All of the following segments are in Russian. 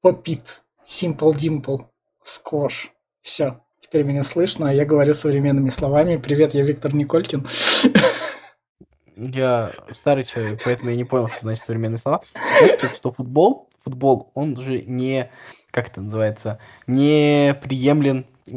Попит. Simple Dimple. Скош. Все. Теперь меня слышно, а я говорю современными словами. Привет, я Виктор Николькин. Я старый человек, поэтому я не понял, что значит современные слова. Знаешь, что футбол, футбол, он же не, как это называется, не приемлен э,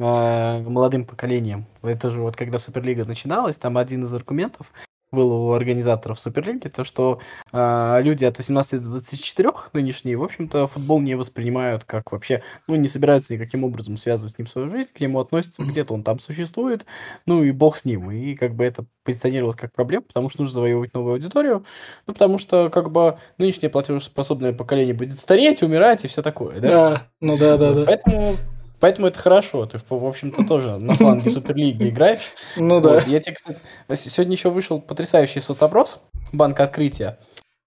молодым поколением. Это же вот когда Суперлига начиналась, там один из аргументов было у организаторов Суперлиги, то что э, люди от 18 до 24 нынешние, в общем-то, футбол не воспринимают как вообще, ну, не собираются никаким образом связывать с ним свою жизнь, к нему относятся, где-то он там существует, ну и бог с ним. И как бы это позиционировалось как проблема, потому что нужно завоевывать новую аудиторию, ну, потому что как бы нынешнее платежеспособное поколение будет стареть, умирать и все такое, да? Да, ну да, да, да. Поэтому Поэтому это хорошо. Ты, в общем-то, тоже на фланге Суперлиги играешь. Ну да. Я тебе, кстати, сегодня еще вышел потрясающий соцопрос Банка Открытия.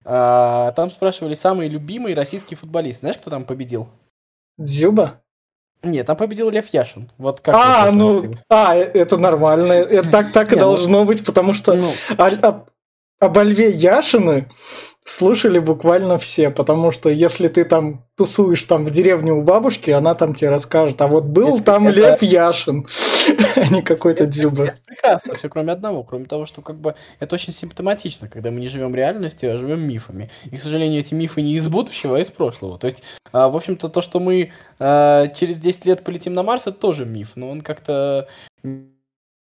А, там спрашивали самый любимый российский футболист. Знаешь, кто там победил? Дзюба? Нет, там победил Лев Яшин. Вот как а, ну, а, это нормально. Это так, так и ну должно быть, потому что ну. Об Льве Яшины слушали буквально все, потому что если ты там тусуешь там в деревне у бабушки, она там тебе расскажет, а вот был это, там это... Лев Яшин, а не какой-то Дзюба. Прекрасно, все кроме одного, кроме того, что как бы это очень симптоматично, когда мы не живем реальностью, а живем мифами. И, к сожалению, эти мифы не из будущего, а из прошлого. То есть, а, в общем-то, то, что мы а, через 10 лет полетим на Марс, это тоже миф, но он как-то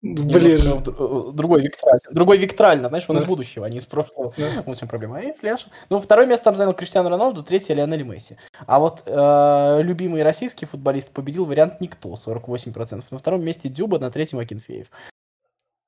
Ближе. В, другой викторально. Другой викторально, знаешь, он да. из будущего, а не из прошлого. Да. Вот в чем проблема. И Фляш. Ну, второе место там занял Криштиану Роналду, третье Лионель Месси. А вот э, любимый российский футболист победил вариант никто, 48%. На втором месте Дюба, на третьем Акинфеев.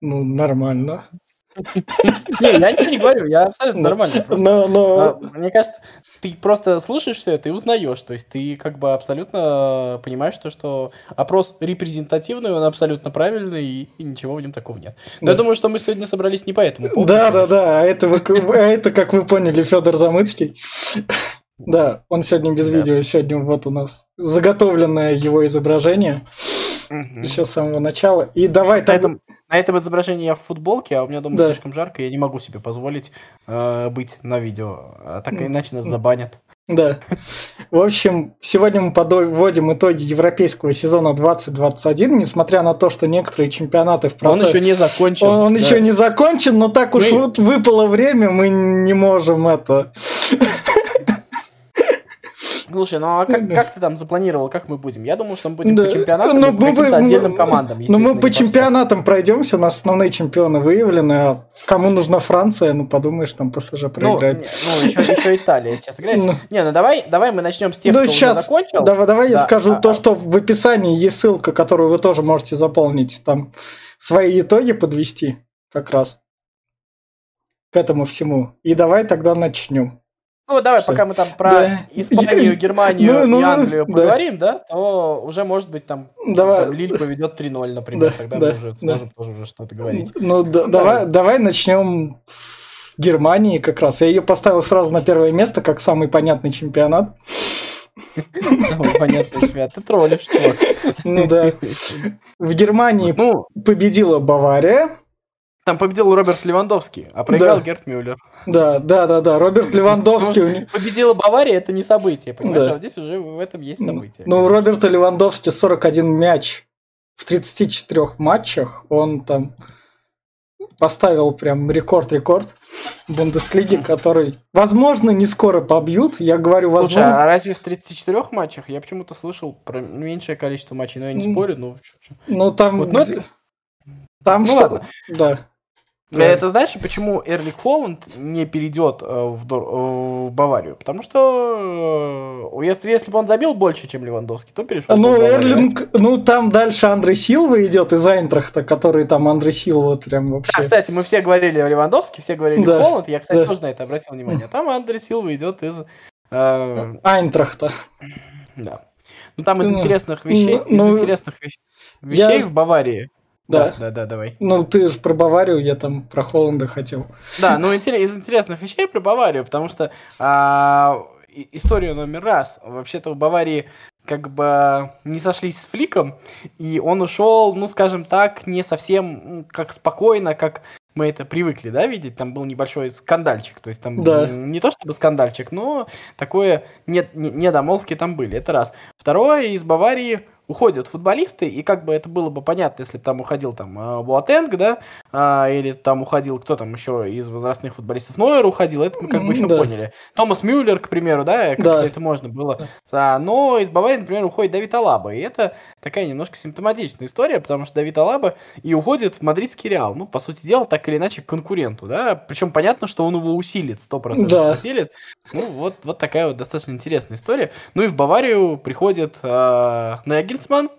Ну, нормально. Не, я ничего не говорю, я абсолютно нормально. Но, но... А, мне кажется, ты просто слушаешь все это и узнаешь. То есть ты как бы абсолютно понимаешь то, что опрос репрезентативный, он абсолютно правильный, и, и ничего в нем такого нет. Но да. я думаю, что мы сегодня собрались не по этому поводу. Да, да, да. А это, вы, а это, как вы поняли, Федор Замыцкий. Да, он сегодня без да. видео, сегодня вот у нас заготовленное его изображение. Угу. Еще с самого начала. И давай так... этом, на этом изображении я в футболке, а у меня дома да. слишком жарко, я не могу себе позволить э, быть на видео. А так иначе нас забанят. Да. В общем, сегодня мы подводим итоги европейского сезона 2021, несмотря на то, что некоторые чемпионаты в процессе... Он еще не закончен. Он, он да. еще не закончен, но так уж мы... вот выпало время, мы не можем это... Слушай, ну а как, как ты там запланировал, как мы будем? Я думаю, что мы будем да. по чемпионатам, ну, по каким-то отдельным командам. Ну, мы по чемпионатам пройдемся, у нас основные чемпионы выявлены, а кому нужна Франция, ну, подумаешь, там ПСЖ проиграет. Ну, ну еще, еще Италия сейчас играет. Ну. Не, ну давай, давай мы начнем с тех, ну, кто сейчас, уже закончил. Давай, давай да, я скажу а, то, а... что в описании есть ссылка, которую вы тоже можете заполнить, там свои итоги подвести как раз к этому всему. И давай тогда начнем. Ну, давай, пока мы там про да. Испанию, Германию ну, ну, и Англию да. поговорим, да, то уже, может быть, там, давай. там Лиль поведет 3-0, например, да, тогда да, мы уже да. сможем тоже уже что-то говорить. Ну, да, ну давай, давай начнем с Германии как раз. Я ее поставил сразу на первое место, как самый понятный чемпионат. Самый понятный чемпионат. Ты троллишь, чувак. Ну да. В Германии ну, победила Бавария. Там победил Роберт Левандовский, а проиграл да. Герт Мюллер. Да, да, да, да. Роберт Левандовский. Победила Бавария, это не событие, понимаешь? Да. А здесь уже в этом есть событие. Ну, у Роберта Левандовски 41 мяч в 34 матчах. Он там поставил прям рекорд-рекорд Бундеслиги, который, возможно, не скоро побьют. Я говорю, возможно... Слушай, а разве в 34 матчах? Я почему-то слышал про меньшее количество матчей, но я не спорю, но... Ну, там... Вот, ну, это... Там ну, что... Ладно. Да. Да. Это знаешь, почему Эрлик Холланд не перейдет э, в, э, в Баварию? Потому что э, если, если бы он забил больше, чем Левандовский, то перешел. Ну, Эрлинг, ну там дальше Андрей Силва идет из Айнтрахта, который там Андрей Силва прям вообще. А, кстати, мы все говорили о Левандовске, все говорили да. Холланд. Я, кстати, да. тоже на это обратил внимание. Там Андрей Силва идет из э... Айнтрахта. Да. Ну там из ну, интересных вещей, ну, из интересных вещей я... в Баварии. Да. да, да, давай. Ну, ты же про Баварию, я там про Холланда хотел. Да, ну из интересных вещей про Баварию, потому что а, историю номер раз. Вообще-то в Баварии как бы не сошлись с Фликом, и он ушел, ну, скажем так, не совсем как спокойно, как мы это привыкли, да, видеть, там был небольшой скандальчик, то есть там да. не то чтобы скандальчик, но такое нет, не, недомолвки там были, это раз. Второе, из Баварии уходят футболисты, и как бы это было бы понятно, если бы там уходил там а, Буатенг, да, а, или там уходил кто там еще из возрастных футболистов, Нойер уходил, это мы как бы еще да. поняли. Томас Мюллер, к примеру, да, как-то да. это можно было. Да. но из Баварии, например, уходит Давид Алаба, и это такая немножко симптоматичная история, потому что Давид Алаба и уходит в мадридский Реал, ну, по сути дела, так или иначе, к конкуренту, да, причем понятно, что он его усилит, 100% да. усилит. Ну, вот, вот такая вот достаточно интересная история. Ну и в Баварию приходит э, Нагель Нагельсман.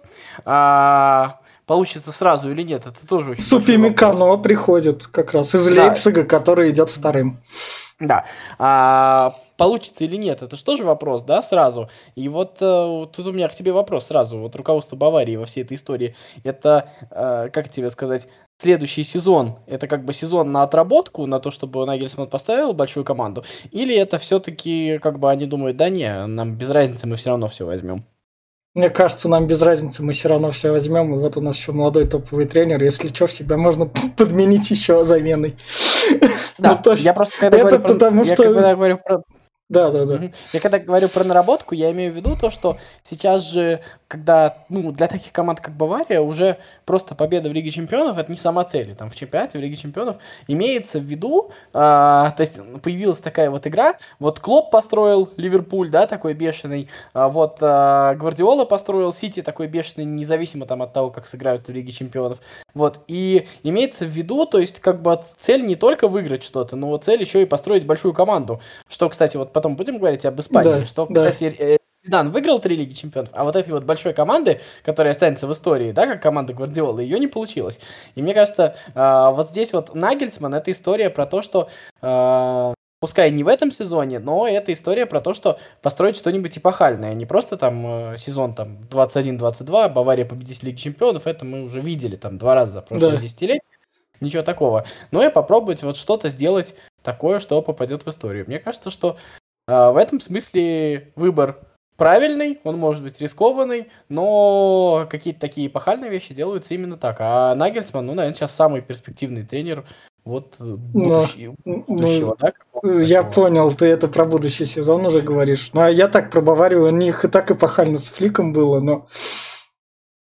А, получится сразу или нет, это тоже очень Супимикано приходит как раз из да. Лейпцига, который идет вторым. Да. А, получится или нет, это же тоже вопрос, да, сразу. И вот э, тут у меня к тебе вопрос сразу. Вот руководство Баварии во всей этой истории, это, э, как тебе сказать, следующий сезон, это как бы сезон на отработку, на то, чтобы Нагельсман поставил большую команду, или это все-таки как бы они думают, да не, нам без разницы, мы все равно все возьмем? Мне кажется, нам без разницы, мы все равно все возьмем. И вот у нас еще молодой топовый тренер. Если что, всегда можно подменить еще заменой. Да, ну, я просто когда говорю, потому про, что... я когда говорю про, да, да, да. Я когда говорю про наработку, я имею в виду то, что сейчас же, когда, ну, для таких команд, как Бавария, уже просто победа в Лиге Чемпионов это не сама цель. Там в чемпионате, в Лиге Чемпионов имеется в виду, а, то есть появилась такая вот игра, вот Клоп построил Ливерпуль, да, такой бешеный, а вот а, Гвардиола построил Сити такой бешеный, независимо там от того, как сыграют в Лиге Чемпионов. Вот, и имеется в виду, то есть как бы цель не только выиграть что-то, но цель еще и построить большую команду. Что, кстати, вот потом будем говорить об Испании, да, что, да. кстати, э, Зидан выиграл три Лиги Чемпионов, а вот этой вот большой команды, которая останется в истории, да, как команда Гвардиолы, ее не получилось. И мне кажется, э, вот здесь вот Нагельсман, это история про то, что э, пускай не в этом сезоне, но это история про то, что построить что-нибудь эпохальное, не просто там сезон там 21-22, Бавария победитель Лиги Чемпионов, это мы уже видели там два раза за прошлое да. десятилетие, ничего такого. Но и попробовать вот что-то сделать такое, что попадет в историю. Мне кажется, что а, в этом смысле выбор правильный, он может быть рискованный, но какие-то такие эпохальные вещи делаются именно так. А Нагельсман, ну, наверное, сейчас самый перспективный тренер вот будущего, но, будущего ну, да? Я понял, ты это про будущий сезон уже говоришь. Ну, а я так про Баварию, у них и так эпохально с Фликом было, но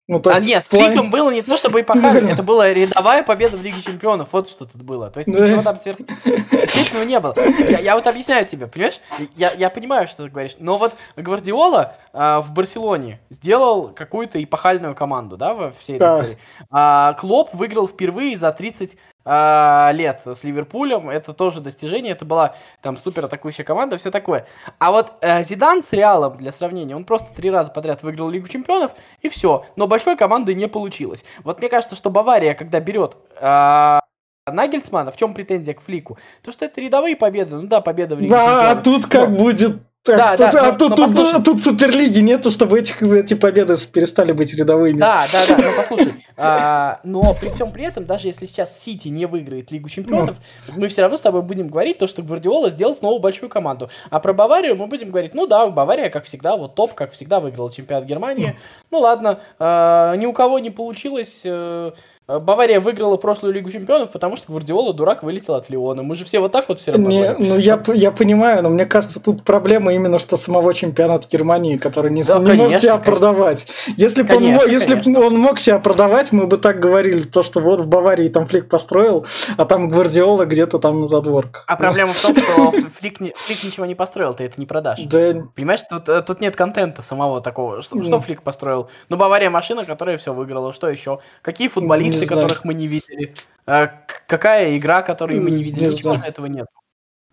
ну, то а есть, а нет, с план... Фликом было не то, чтобы эпохально, это была рядовая победа в Лиге Чемпионов, вот что тут было. То есть ничего там сверхъестественного не было. Я, я вот объясняю тебе, понимаешь? Я, я понимаю, что ты говоришь, но вот Гвардиола а, в Барселоне сделал какую-то эпохальную команду, да, во всей этой да. истории. А, Клоп выиграл впервые за 30 а, лет с Ливерпулем. Это тоже достижение. Это была там супер атакующая команда, все такое. А вот э, Зидан с Реалом, для сравнения, он просто три раза подряд выиграл Лигу Чемпионов, и все. Но большой команды не получилось. Вот мне кажется, что Бавария, когда берет э, Нагельсмана, в чем претензия к Флику? То, что это рядовые победы. Ну да, победа в Лиге да. А тут как будет так, да, тут, да, а но, тут, но тут, тут, тут Суперлиги нету, чтобы этих, эти победы перестали быть рядовыми. Да, да, да, но послушай, а, но при всем при этом, даже если сейчас Сити не выиграет Лигу Чемпионов, ну. мы все равно с тобой будем говорить то, что Гвардиола сделал снова большую команду. А про Баварию мы будем говорить, ну да, Бавария, как всегда, вот топ, как всегда, выиграла чемпионат Германии. Ну, ну ладно, а, ни у кого не получилось... А, Э, Бавария выиграла прошлую Лигу Чемпионов, потому что Гвардиола, дурак, вылетел от Леона. Мы же все вот так вот все равно не, Ну, я, я понимаю, но мне кажется, тут проблема именно, что самого чемпионата Германии, который не, да, не конечно, мог себя конечно. продавать. Если бы он, если он мог себя продавать, мы бы так говорили, то, что вот в Баварии там Флик построил, а там Гвардиола где-то там на задворках. А проблема в том, что Флик, Флик ничего не построил, ты это не продашь. Да. Понимаешь, тут, э, тут нет контента самого такого. Что, что Флик построил? Ну, Бавария машина, которая все выиграла. Что еще? Какие футболисты не которых мы не видели. А, какая игра, которую мы не видели? Ничего этого нет.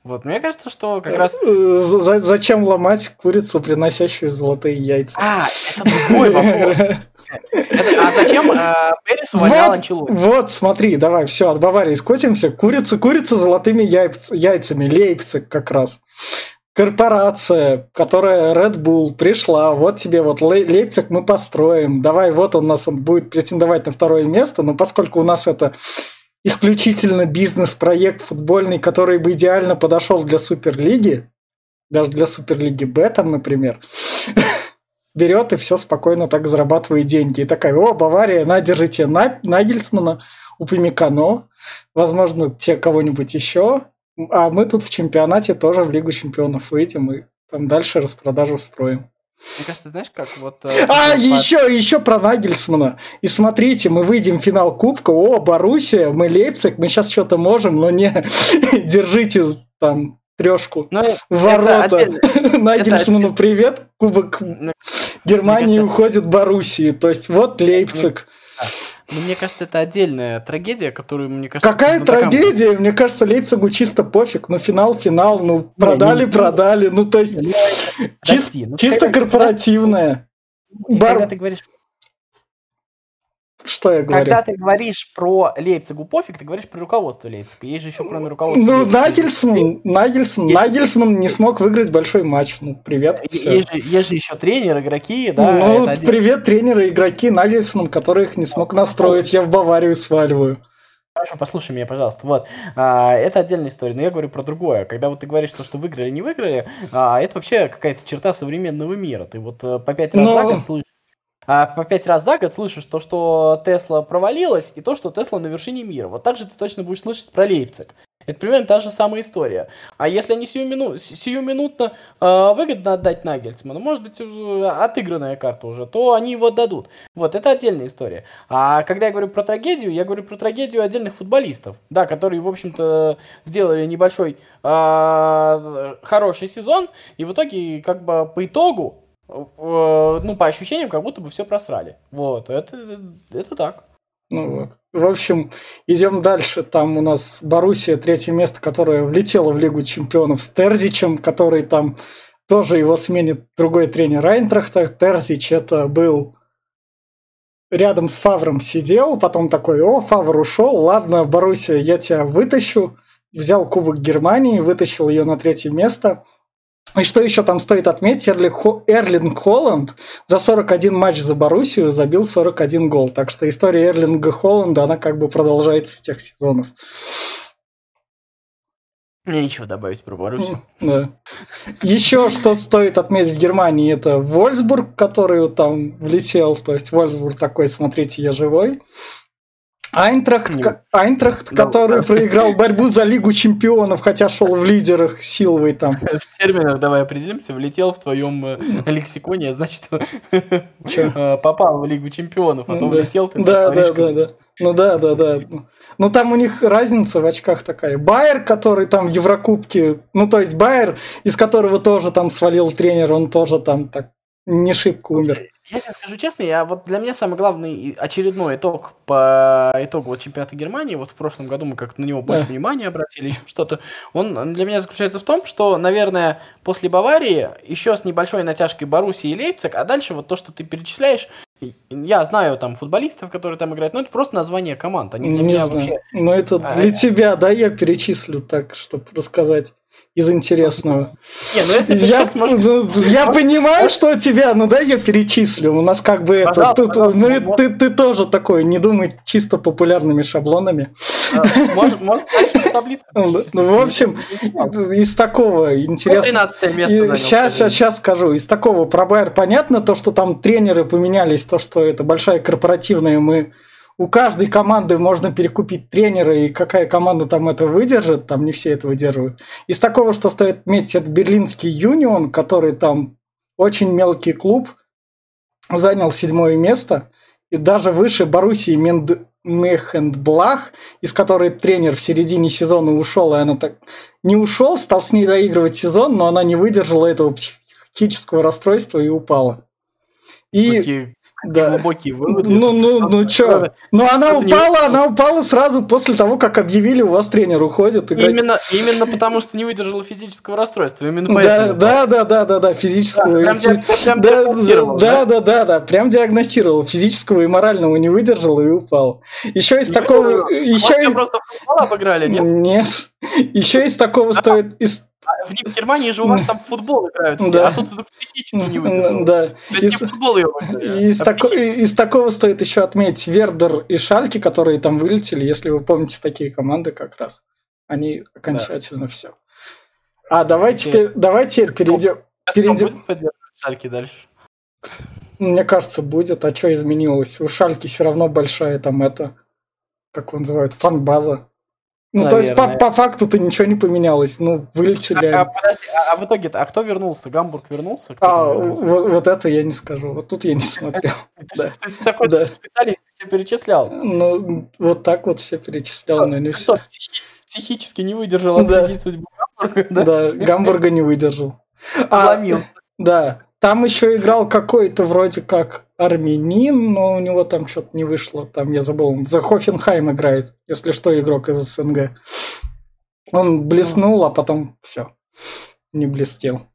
Вот, мне кажется, что как раз... Э, зачем ломать курицу, приносящую золотые яйца? А, это другой вопрос. а зачем э, Перес увольнял вот, Вот, смотри, давай, все, от Баварии скотимся. Курица, курица с золотыми яйцами. Лейпциг как раз корпорация, которая Red Bull пришла, вот тебе вот Лейпциг мы построим, давай, вот он нас он будет претендовать на второе место, но поскольку у нас это исключительно бизнес-проект футбольный, который бы идеально подошел для Суперлиги, даже для Суперлиги Б, например, берет и все спокойно так зарабатывает деньги. И такая, о, Бавария, на, держите на, Нагельсмана, Упамекано, возможно, те кого-нибудь еще. А мы тут в чемпионате тоже в Лигу чемпионов выйдем и там дальше распродажу устроим. Мне кажется, знаешь, как вот... Э, а, еще, еще про Нагельсмана. И смотрите, мы выйдем в финал Кубка. О, Боруссия, мы Лейпциг, мы сейчас что-то можем, но не держите там трешку но ну, ворота. Нагельсману привет, Кубок ну, Германии кажется... уходит Боруссии. То есть вот Лейпциг. Ну, мне кажется, это отдельная трагедия, которую, мне кажется... Какая трагедия? Мне кажется, Лейпцигу чисто пофиг. Ну, финал, финал, ну, продали, не, не, продали. Ну, то есть, чис, ну, чисто корпоративная. Бар... Когда ты говоришь что я говорю? Когда ты говоришь про Лейпцигу пофиг, ты говоришь про руководство Лейпцига. Есть же еще кроме руководства. Ну, Нагельсман, Нагельсман, Нагельсман не смог выиграть большой матч. Ну, привет. Есть же, есть же еще тренеры, игроки, да. Ну, привет, тренеры, игроки, Нагельсман, которых не смог настроить. Я в Баварию сваливаю. Хорошо, послушай меня, пожалуйста. Вот, а, это отдельная история, но я говорю про другое. Когда вот ты говоришь, то, что выиграли, не выиграли, а, это вообще какая-то черта современного мира. Ты вот э, по пять раз но... за год слышишь а по пять раз за год слышишь то, что Тесла провалилась, и то, что Тесла на вершине мира. Вот так же ты точно будешь слышать про Лейпциг. Это примерно та же самая история. А если они сию мину, сиюминутно э, выгодно отдать Нагельсману, может быть, отыгранная карта уже, то они его дадут. Вот, это отдельная история. А когда я говорю про трагедию, я говорю про трагедию отдельных футболистов, да, которые, в общем-то, сделали небольшой э, хороший сезон, и в итоге, как бы, по итогу, ну, по ощущениям, как будто бы все просрали. Вот, это, это так. Ну. В общем, идем дальше. Там у нас Боруссия, третье место, которое влетело в Лигу чемпионов с Терзичем, который там тоже его сменит другой тренер Айнтрахта. Терзич это был рядом с Фавром сидел, потом такой, о, Фавр ушел, ладно, Боруссия, я тебя вытащу. Взял Кубок Германии, вытащил ее на третье место – и что еще там стоит отметить, Эрлинг Холланд за 41 матч за Боруссию забил 41 гол. Так что история Эрлинга Холланда, она как бы продолжается с тех сезонов. Мне нечего добавить про Боруссию. Да. Еще что стоит отметить в Германии, это Вольсбург, который там влетел. То есть Вольсбург такой, смотрите, я живой. Айнтрахт, Нет. Айнтрахт да, который да. проиграл борьбу за Лигу чемпионов, хотя шел в лидерах силовой там. В терминах давай определимся, влетел в твоем э, лексиконе, значит, э, попал в Лигу чемпионов, а то влетел ты. Да, да, да, да. Ну да, да, да. Ну там у них разница в очках такая. Байер, который там в Еврокубке, ну то есть Байер, из которого тоже там свалил тренер, он тоже там так не шибко умер. Я тебе скажу честно, я вот для меня самый главный очередной итог по итогу вот чемпионата Германии, вот в прошлом году мы как-то на него больше да. внимания обратили, еще что-то, он для меня заключается в том, что, наверное, после Баварии еще с небольшой натяжкой Боруссии и Лейпциг, а дальше вот то, что ты перечисляешь, я знаю там футболистов, которые там играют, но это просто название команд, они для не меня знаю. вообще... Но это а, для а, тебя, да, я перечислю так, чтобы рассказать из интересного. Не, ну если я, сможешь... ну, я понимаю, что у тебя, ну да, я перечислю. У нас как бы это, тут, мы, может... ты, ты тоже такой, не думай чисто популярными шаблонами. Может, может таблицу. Ну, в общем, из такого интересного... Сейчас, сейчас, сейчас скажу. Из такого про Байер понятно, то, что там тренеры поменялись, то, что это большая корпоративная, мы у каждой команды можно перекупить тренера, и какая команда там это выдержит, там не все это выдерживают. Из такого, что стоит отметить, это берлинский Юнион, который там очень мелкий клуб, занял седьмое место, и даже выше Боруссии Менд... Мехендблах, из которой тренер в середине сезона ушел, и она так не ушел, стал с ней доигрывать сезон, но она не выдержала этого психического расстройства и упала. И Какие да. глубокие выводы. Ну, ну, ну, что? Ну, она упала, она упала сразу после того, как объявили, у вас тренер уходит. Именно, именно потому, что не выдержала физического расстройства. Именно поэтому. Да, да, да, да, да, физического. Прям, да, да, да, да, прям диагностировал. Физического и морального не выдержал и упал. Еще из такого... Еще просто в обыграли, нет? Нет. Еще из такого стоит... А в Германии же у вас там футбол играют все, да. а тут вдруг психически не выдержал. Да. То есть из, не футбол его из, а тако, из такого стоит еще отметить Вердер и Шальки, которые там вылетели, если вы помните такие команды как раз. Они окончательно да. все. А давай теперь, давай теперь перейдем. перейдем. Шальки дальше? Мне кажется, будет. А что изменилось? У Шальки все равно большая там это как он называет, фан-база. Ну, Наверное. то есть по, по факту-то ничего не поменялось. Ну, вылетели. А, а, подожди, а, а в итоге а кто вернулся? Гамбург вернулся? Кто а, вернулся? Вот, вот это я не скажу. Вот тут я не смотрел. Ты такой специалист, все перечислял. Ну, вот так вот все перечислял, но не все. Психически не выдержал отследить судьбу Гамбурга, да? Да, Гамбурга не выдержал. Ломил. Да, там еще играл какой-то вроде как армянин, но у него там что-то не вышло. Там я забыл. За Хофенхайм играет, если что, игрок из СНГ. Он блеснул, а потом все. Не блестел.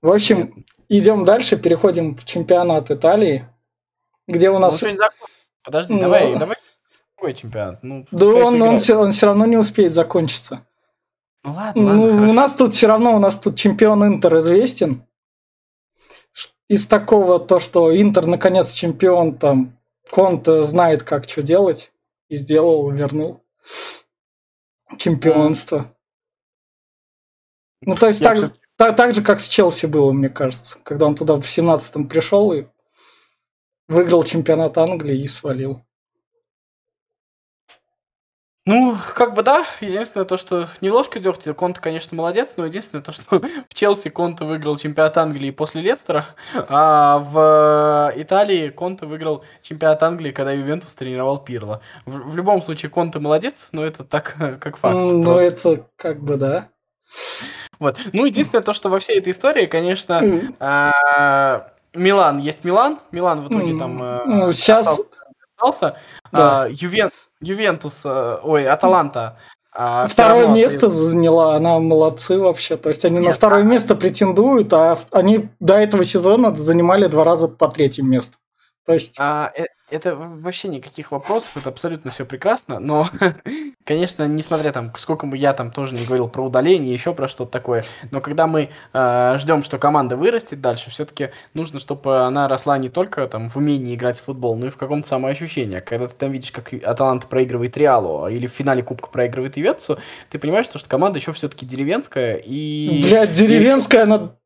В общем, идем дальше, переходим в чемпионат Италии, где у нас... Ну, Подожди, ну, давай, давай. Какой чемпионат? Ну, да он, он, все, он все равно не успеет закончиться. Ну ладно, ну, ладно, у нас тут все равно, у нас тут чемпион Интер известен из такого то, что Интер наконец чемпион, там Конте знает, как что делать, и сделал, вернул чемпионство. Ну, то есть так, кстати... так, так же, как с Челси было, мне кажется, когда он туда в 17-м пришел и выиграл чемпионат Англии и свалил. Ну, как бы да. Единственное то, что немножко дегтя. Конта, конечно, молодец, но единственное то, что в Челси Конта выиграл чемпионат Англии после Лестера, а в Италии Конта выиграл чемпионат Англии, когда Ювентус тренировал Пирло. В, в любом случае, Конта молодец, но это так, как факт. Ну, просто. это как бы да. Вот. Ну, единственное то, что во всей этой истории, конечно, mm. а, Милан есть Милан. Милан в итоге mm. там а, ну, сейчас... остался. Да. А, Ювентус Ювентус, э, ой, Аталанта. А второе место остается... заняла, она молодцы вообще. То есть они Нет, на второе а... место претендуют, а они до этого сезона занимали два раза по третье место. То есть... А, э, это вообще никаких вопросов, это абсолютно все прекрасно, но, конечно, несмотря там, сколько бы я там тоже не говорил про удаление, еще про что-то такое, но когда мы э, ждем, что команда вырастет дальше, все-таки нужно, чтобы она росла не только там в умении играть в футбол, но и в каком-то самоощущении. Когда ты там видишь, как Аталанта проигрывает Реалу или в финале Кубка проигрывает Ивенцу, ты понимаешь, что, что команда еще все-таки деревенская и... Блядь, деревенская, она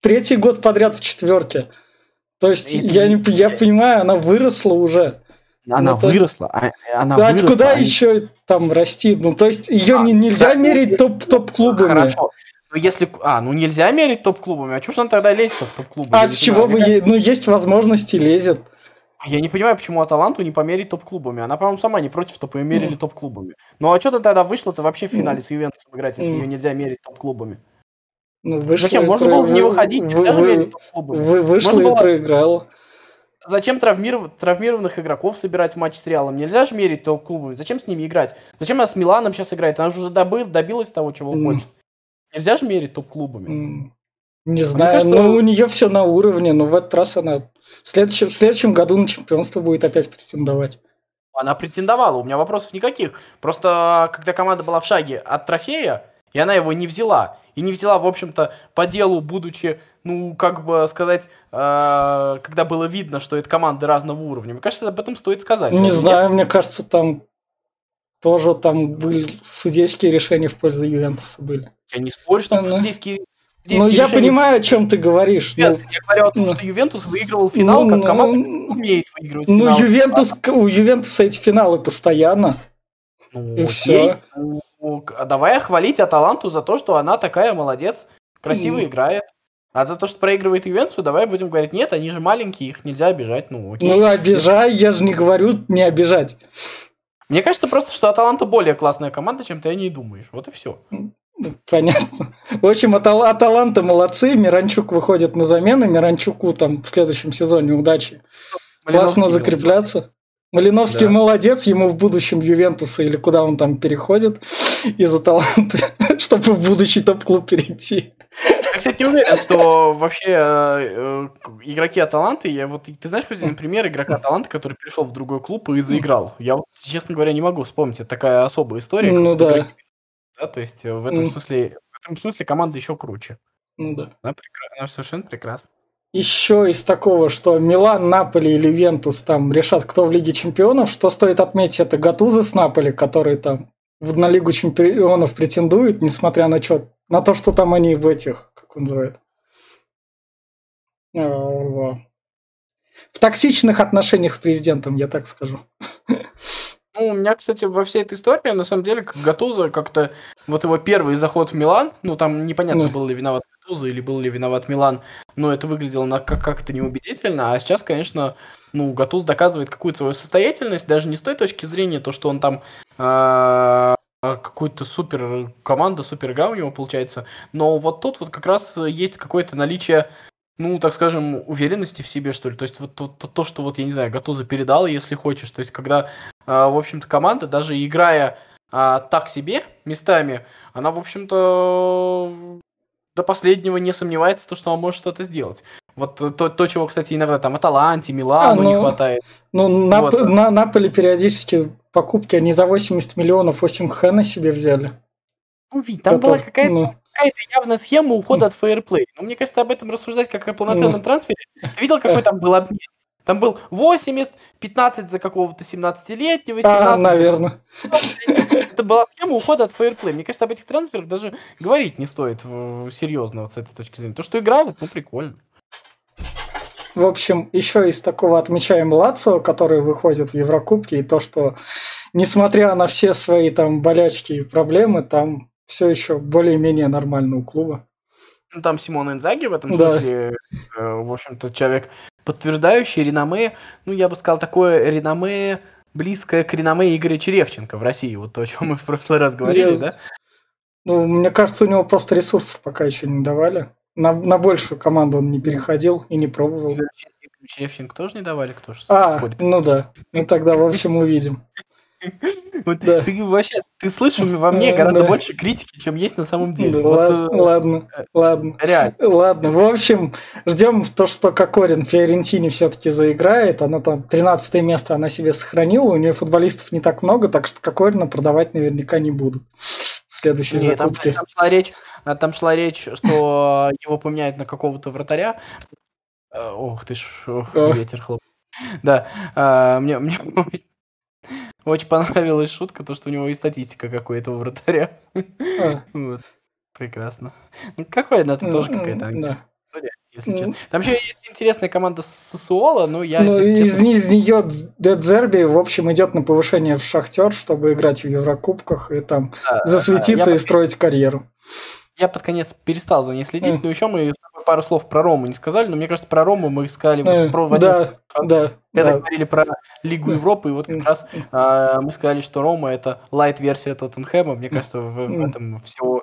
третий год подряд в четверке. То есть, я, не, я понимаю, она выросла уже. Она ну, выросла, а, она да, выросла. Куда они... еще там расти? Ну, то есть, ее а, не, нельзя да, мерить топ, топ-клубами. Хорошо. Ну, если... А, ну нельзя мерить топ-клубами. А что ж он тогда лезет в топ-клубы? А с чего бы... Е... Ну, есть возможности, лезет. Я не понимаю, почему Аталанту не померить топ-клубами. Она, по-моему, сама не против, чтобы ее мерили mm. топ-клубами. Ну, а что ты тогда вышла-то вообще в финале mm. с Ювентусом играть, если mm. ее нельзя мерить топ-клубами? Ну, вышла Зачем? Можно было не выходить, вы, даже вы, вы, Вышла Можно и было... проиграла. Зачем травмиров... травмированных игроков собирать в матч с Реалом? Нельзя же мерить топ-клубами. Зачем с ними играть? Зачем она с Миланом сейчас играет? Она же уже добыл, добилась того, чего mm. хочет. Нельзя же мерить топ-клубами. Mm. Не знаю, кажется, но у нее все на уровне, но в этот раз она в следующем, в следующем году на чемпионство будет опять претендовать. Она претендовала, у меня вопросов никаких. Просто когда команда была в шаге от трофея, и она его не взяла, и не взяла, в общем-то, по делу, будучи, ну, как бы сказать, э, когда было видно, что это команды разного уровня. Мне кажется, об этом стоит сказать. Не знаю, нет? мне кажется, там тоже там были судейские решения в пользу Ювентуса были. Я не спорю, что ну, судейские ну, я понимаю, о чем ты говоришь. Нет, ну, я говорю о том, ну, что Ювентус выигрывал финал, ну, как команда ну, умеет выигрывать ну, финал. Ну, Ювентус, у Ювентуса эти финалы постоянно. Ну, и все. Ну, давай хвалить Аталанту за то, что она такая молодец, красиво mm. играет. А за то, что проигрывает Ювентусу, давай будем говорить, нет, они же маленькие, их нельзя обижать. Ну, окей. Ну, обижай, я же не говорю не обижать. Мне кажется просто, что Аталанта более классная команда, чем ты о ней думаешь. Вот и все. Понятно. В общем, Атал Аталанта молодцы. Миранчук выходит на замену. Миранчуку там в следующем сезоне удачи. Малиновский Классно закрепляться. Малиновский да. молодец, ему в будущем Ювентуса или куда он там переходит из-за таланта, чтобы в будущий топ-клуб перейти. Я, кстати, не уверен, что вообще э, игроки Аталанты, я вот, ты знаешь хоть один пример игрока Аталанты, который перешел в другой клуб и заиграл? Я вот, честно говоря, не могу вспомнить. Это такая особая история. Ну да. Игроки, да. То есть в этом, смысле, в этом смысле команда еще круче. Ну да. Она, прекра... Она совершенно прекрасна еще из такого, что Милан, Наполи или Вентус там решат, кто в Лиге Чемпионов, что стоит отметить, это Гатузы с Наполи, которые там на Лигу Чемпионов претендуют, несмотря на, что, на то, что там они в этих, как он называет, а, в токсичных отношениях с президентом, я так скажу. Ну, у меня, кстати, во всей этой истории, на самом деле, как Гатуза как-то... Вот его первый заход в Милан, ну, там непонятно, Ну. был ли виноват Гатуза или был ли виноват Милан, но это выглядело на, как- как-то неубедительно. А сейчас, конечно, ну, Гатуз доказывает какую-то свою состоятельность, даже не с той точки зрения, то, что он там а, какую-то супер команда, супер игра у него получается, но вот тут вот как раз есть какое-то наличие ну, так скажем, уверенности в себе, что ли. То есть вот, то, то, что вот, я не знаю, Гатуза передал, если хочешь. То есть когда, а, в общем-то, команда, даже играя а, так себе местами, она, в общем-то, до последнего не сомневается, то, что он может что-то сделать. Вот то, то чего, кстати, иногда там Аталанте, Милану А, не ну, хватает. Ну, на, Вот. на Наполе периодически покупки они за 80 миллионов 8 х на себе взяли. Ну, ведь там была Это, какая-то ну, какая-то явная схема ухода от фейерплей. Но мне кажется, об этом рассуждать как о полноценном Ну. трансфере. Ты видел, какой там был обмен? Там был 80, 15 за какого-то 17-летнего, 17 а, наверное. Это была схема ухода от фейерплей. Мне кажется, об этих трансферах даже говорить не стоит серьезно вот с этой точки зрения. То, что играют, ну прикольно. В общем, еще из такого отмечаем Лацио, который выходит в Еврокубке, и то, что, несмотря на все свои там болячки и проблемы, там все еще более-менее нормально у клуба. Ну, там Симон Инзаги в этом Да. смысле, э, в общем-то, человек, подтверждающий реноме, ну, я бы сказал, такое реноме, близкое к реноме Игоря Черевченко в России. Вот то, о чем мы в прошлый раз говорили, Я- да? Ну, мне кажется, у него просто ресурсов пока еще не давали. На, на большую команду он не переходил и не пробовал. Черевченко тоже не давали, кто же А, спорит? ну да. Ну тогда, в общем, увидим. Вот да. Ты вообще, ты слышишь во мне Э, гораздо да. больше критики, чем есть на самом деле. Да, Вот, ладно, э, ладно, ладно. реально. Ладно, в общем, ждем то, что Кокорин в Фиорентине все-таки заиграет. Она там 13 место она себе сохранила. У нее футболистов не так много, так что Кокорина продавать наверняка не будут в следующей Не, там, закупке. там шла речь, там шла речь, что его поменяют на какого-то вратаря. Э, Ох ты ж, ох, ветер хлоп. Да, мне, мне очень понравилась шутка, то, что у него и статистика какой-то у вратаря. А, Вот. Прекрасно. Ну, какой это тоже какая-то м, да. если М. честно. Там еще есть интересная команда Сосуола, но я, Ну, если из, честно, из нее Дедзерби, в общем, идет на повышение в Шахтер, чтобы играть в Еврокубках и там да, засветиться я и строить карьеру. Я под конец перестал за ней следить, Мгм. но еще мы пару слов про Рому не сказали, но мне кажется, про Рому мы сказали вот Э, про- в да, да, когда да. говорили про Лигу Европы, и вот как раз а, мы сказали, что Рома это лайт-версия Тоттенхэма. Мне кажется, в, в этом все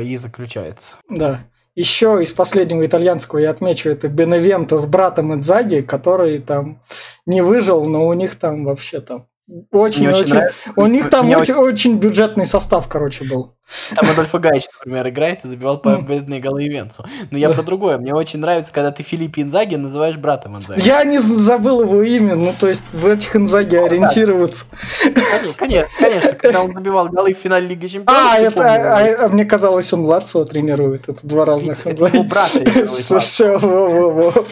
и заключается. Да. Еще из последнего итальянского я отмечу это Беневенто с братом Идзаги, который там не выжил, но у них там вообще там очень, очень очень, нравится. у них там очень, очень бюджетный состав, короче, был. Там Адольфо Гаич, например, играет и забивал победные голы Ивенцу. Но я про другое. Мне очень нравится, когда ты Филиппе Инзаги называешь братом Инзаги. Я не забыл его имя, ну то есть в этих Инзаги ориентироваться. Конечно, конечно, когда он забивал голы в финале Лиги Чемпионов. А, это, а, а мне казалось, он Лацио тренирует. Это два разных это его брат тренирует Лацио. Все,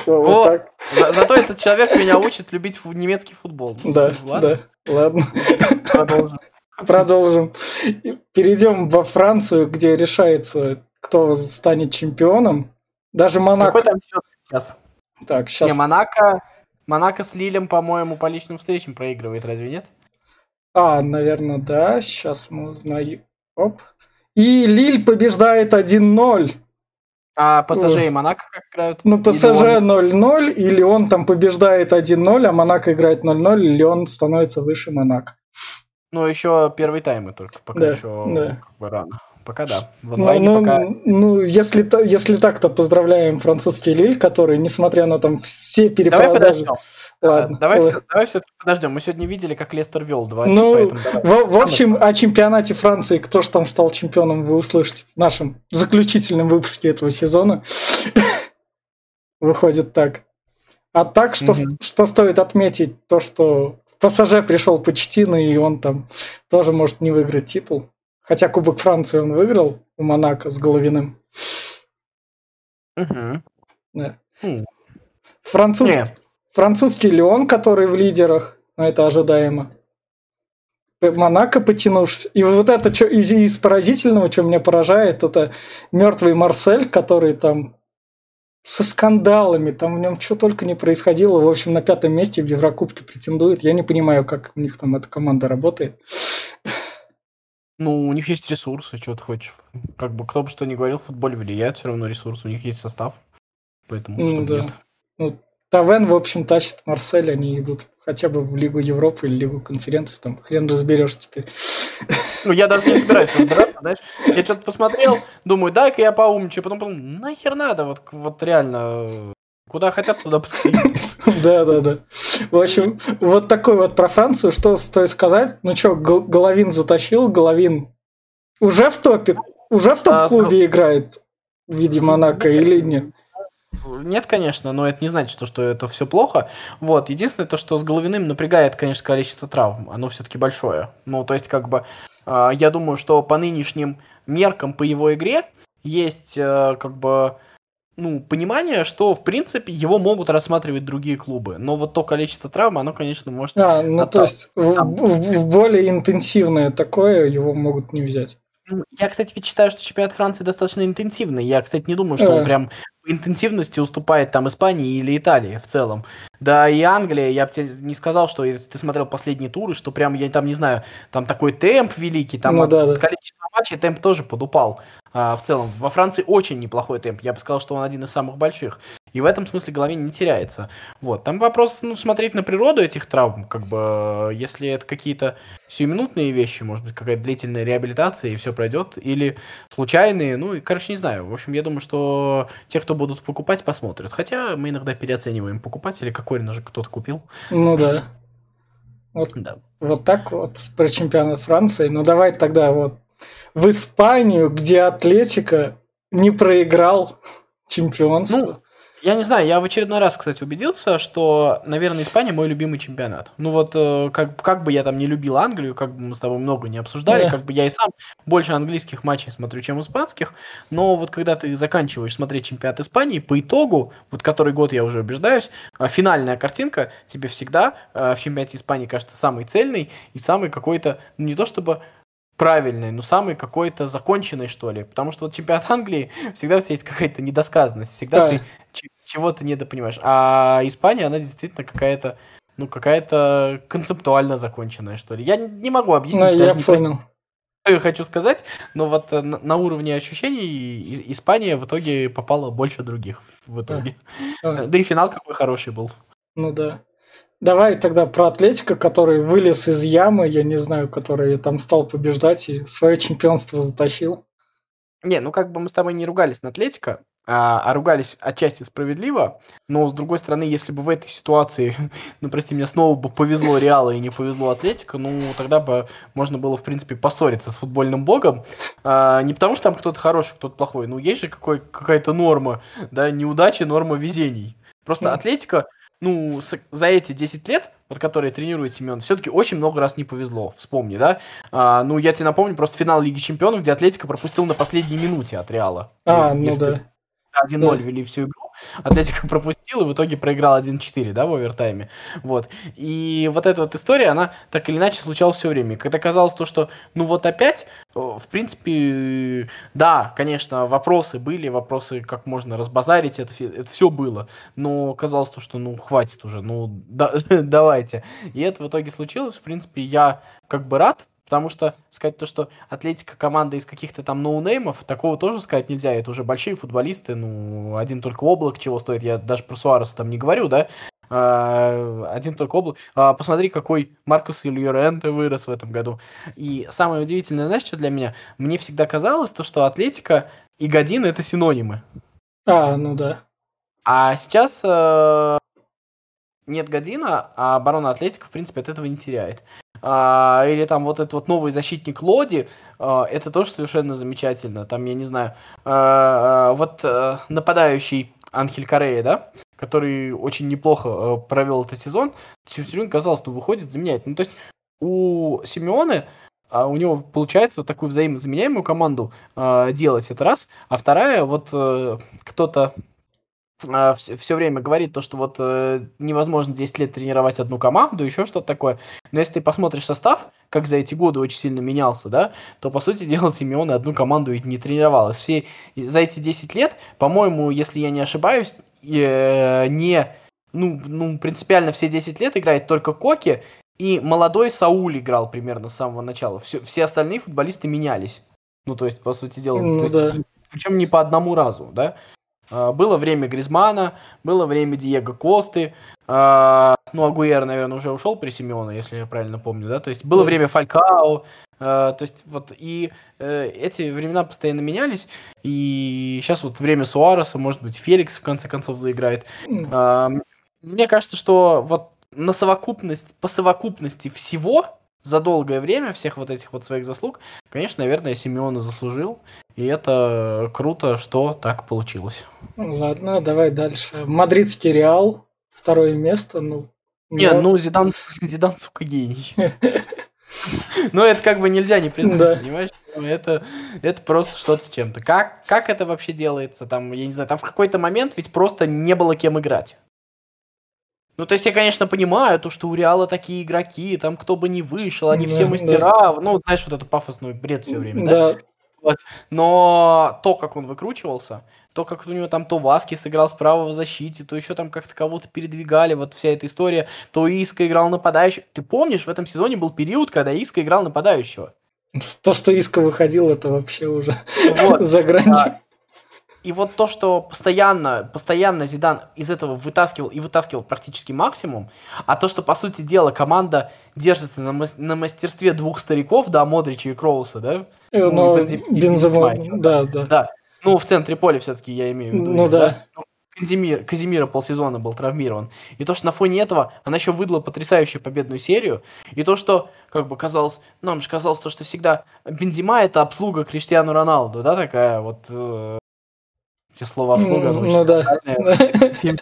Вот. так. За- Зато этот человек меня учит любить немецкий футбол. Ну, Да, да, ладно. продолжим. Продолжим. Перейдем во Францию, где решается, кто станет чемпионом. Даже Монако. Какой там счет сейчас? Так, сейчас. Не, Монако, Монако с Лилем, по-моему, по личным встречам проигрывает, разве нет? А, наверное, да. Сейчас мы узнаем. Оп. И Лиль побеждает 1-0. А ПСЖ и Монако как играют? Ну, ПСЖ он- 0-0, и Леон там побеждает 1-0, а Монако играет 0-0, и Леон становится выше Монако. Ну, еще первый таймы только, пока Да, еще да. как бы рано. Пока да. В Ну, онлайне ну, пока... ну, если, если так, то поздравляем французский Лиль, который, несмотря на там все Давай перепродажи... подождем. Ладно. давай, все, давай все-таки подождем. Мы сегодня видели, как Лестер вел 2 Ну, поэтому давай. В, в общем, о чемпионате Франции, кто же там стал чемпионом, вы услышите в нашем заключительном выпуске этого сезона. Выходит так. А так, что, Мгм. что стоит отметить, то, что ПСЖ пришел Почтина, и он там тоже может не выиграть титул. Хотя Кубок Франции он выиграл у Монако с Головиным. Мгм. Да. Француз- Французский Леон, который в лидерах, но это ожидаемо. Монако потянувшись. И вот это что из, из поразительного, что меня поражает, это мертвый Марсель, который там со скандалами, там в нем что только не происходило. В общем, на пятом месте в Еврокубке претендует. Я не понимаю, как у них там эта команда работает. Ну, у них есть ресурсы, что ты хочешь. Как бы кто бы что ни говорил, в футболе влияет все равно ресурс, у них есть состав. Поэтому ну, да. нет. Ну, Тавен, в общем, тащит Марсель, они идут хотя бы в Лигу Европы или Лигу конференции, там хрен разберешь теперь. Ну, я даже не собираюсь разбираться, знаешь. Я что-то посмотрел, думаю, дай-ка я поумничаю, потом подумал, нахер надо, вот, вот реально, куда хотят, туда пускай. Да, да, да. В общем, вот такой вот про Францию, что стоит сказать. Ну что, Головин затащил, Головин уже в топе, уже в топ-клубе играет в виде Монако или нет? Нет, конечно, но это не значит, что, что это все плохо. Вот, единственное, то, что с Головиным напрягает, конечно, количество травм. Оно все-таки большое. Ну, то есть, как бы, э, я думаю, что по нынешним меркам по его игре есть, э, как бы, ну, понимание, что, в принципе, его могут рассматривать другие клубы. Но вот то количество травм, оно, конечно, может... А, ну, то есть, в, в, в более интенсивное такое его могут не взять. Ну, я, кстати, считаю, что чемпионат Франции достаточно интенсивный. Я, кстати, не думаю, что он прям по интенсивности уступает там Испании или Италии в целом. Да и Англия, я бы тебе не сказал, что если ты смотрел последние туры, что прям, я там не знаю, там такой темп великий, там ну, от, да, да. количество матчей темп тоже подупал. А, в целом, во Франции очень неплохой темп. Я бы сказал, что он один из самых больших. И в этом смысле Головин не теряется. Вот. Там вопрос, ну, смотреть на природу этих травм, как бы, если это какие-то сиюминутные вещи, может быть, какая-то длительная реабилитация, и все пройдет, или случайные, ну, и, короче, не знаю. В общем, я думаю, что те, кто будут покупать, посмотрят. Хотя мы иногда переоцениваем покупателей, Кокорина же кто-то купил. Ну да. Вот, да. вот так вот про чемпионат Франции. Ну давай тогда вот в Испанию, где Атлетика не проиграл чемпионство. Ну, я не знаю, я в очередной раз, кстати, убедился, что, наверное, Испания мой любимый чемпионат. Ну вот, э, как, как бы я там не любил Англию, как бы мы с тобой много не обсуждали, да. как бы я и сам больше английских матчей смотрю, чем испанских, но вот когда ты заканчиваешь смотреть чемпионат Испании, по итогу, вот который год я уже убеждаюсь, э, финальная картинка тебе всегда э, в чемпионате Испании кажется самой цельной и самой какой-то, ну не то чтобы правильной, но самый какой-то законченный, что ли. Потому что вот чемпионат Англии всегда есть какая-то недосказанность, всегда да. ты чего-то недопонимаешь. А Испания, она действительно какая-то, ну, какая-то концептуально законченная, что ли. Я не могу объяснить. Ну, я понял. Что я хочу сказать, но вот э, на, на уровне ощущений Испания в итоге попала больше других в итоге. А, да и финал какой хороший был. Ну да. Давай тогда про Атлетика, который вылез из ямы, я не знаю, который там стал побеждать и свое чемпионство затащил. Не, ну как бы мы с тобой не ругались на Атлетика, а, а ругались отчасти справедливо, но с другой стороны, если бы в этой ситуации, ну прости меня, снова бы повезло Реала и не повезло Атлетика, ну тогда бы можно было, в принципе, поссориться с футбольным богом. А, не потому что там кто-то хороший, кто-то плохой, ну есть же какой, какая-то норма, да, неудачи, норма везений. Просто Атлетика ну, с, за эти 10 лет, вот которые тренирует Семен, все-таки очень много раз не повезло. Вспомни, да? А, ну, я тебе напомню, просто финал Лиги Чемпионов, где Атлетика пропустил на последней минуте от Реала. А, ну, ну да. 1-0 да. вели всю игру, Атлетика пропустил и в итоге проиграл 1-4, да, в овертайме. Вот. И вот эта вот история, она так или иначе случалась все время. Когда казалось то, что, ну вот опять, в принципе, да, конечно, вопросы были, вопросы, как можно разбазарить, это, это все было. Но казалось то, что, ну, хватит уже, ну, да, давайте. И это в итоге случилось. В принципе, я как бы рад, Потому что сказать то, что Атлетика команда из каких-то там ноунеймов, такого тоже сказать нельзя. Это уже большие футболисты, ну, один только облак чего стоит. Я даже про Суареса там не говорю, да. А, один только облак. А, посмотри, какой Маркус Ильюренте вырос в этом году. И самое удивительное, знаешь, что для меня? Мне всегда казалось то, что Атлетика и Годин это синонимы. А, ну да. А сейчас э, нет Година, а оборона Атлетика, в принципе, от этого не теряет а, или там вот этот вот новый защитник Лоди, а, это тоже совершенно замечательно. Там, я не знаю, а, а, вот а, нападающий Анхель Корея, да, который очень неплохо а, провел этот сезон, время казалось, что выходит, заменяет. Ну, то есть у Симеоне а у него получается вот такую взаимозаменяемую команду э, делать, это раз. А вторая, вот э, кто-то э, все, все время говорит то, что вот э, невозможно 10 лет тренировать одну команду, еще что-то такое. Но если ты посмотришь состав, как за эти годы очень сильно менялся, да, то, по сути дела, Симеон одну команду ведь не тренировалась. Все, за эти 10 лет, по-моему, если я не ошибаюсь, э, не, ну, ну, принципиально все 10 лет играет только Коки, и молодой Сауль играл примерно с самого начала. Все, все остальные футболисты менялись. Ну, то есть, по сути дела, Ну есть, да. причем не по одному разу, да. А, Было время Гризмана, было время Диего Косты, а, ну, Агуэр, наверное, уже ушел при Симеона, если я правильно помню, да, то есть было время Фалькао, а, то есть вот и э, эти времена постоянно менялись, и сейчас вот время Суареса, может быть, Феликс в конце концов заиграет. Мне кажется, что вот на совокупность, по совокупности всего за долгое время, всех вот этих вот своих заслуг, конечно, наверное, Симеона заслужил, и это круто, что так получилось. Ладно, давай дальше. Мадридский Реал, второе место, ну... Не, да. ну Зидан, Зидан, сука, гений. Но это как бы нельзя не признать, Да. понимаешь? Ну, Это, это просто что-то с чем-то. Как, как это вообще делается? Там, я не знаю, там в какой-то момент ведь просто не было кем играть. Ну, то есть я, конечно, понимаю, то, что у Реала такие игроки, там кто бы ни вышел, они Да, все да. мастера, ну, знаешь, вот это пафосный бред все время, да? Да, Но то, как он выкручивался, то, как у него там то Васки сыграл справа в защите, то еще там как-то кого-то передвигали, вот вся эта история, то Иска играл нападающего. Ты помнишь, в этом сезоне был период, когда Иска играл нападающего? то, что Иска выходил, это вообще уже Вот. за гранью. А, И вот то, что постоянно, постоянно Зидан из этого вытаскивал и вытаскивал практически максимум, а то, что, по сути дела, команда держится на, мас- на мастерстве двух стариков, да, Модрича и Кроуса, да? Ну, Но и Бензема, Бензема, да, да. Да. Ну, в центре поля все-таки я имею в виду. Ну их, да. Ну, Казимир, Казимира полсезона был травмирован. И то, что на фоне этого она еще выдала потрясающую победную серию. И то, что, как бы казалось, нам же казалось, то, что всегда Бензима это обслуга Криштиану Роналду, да, такая вот... Э, эти слова обслуга, Ну, ну, да.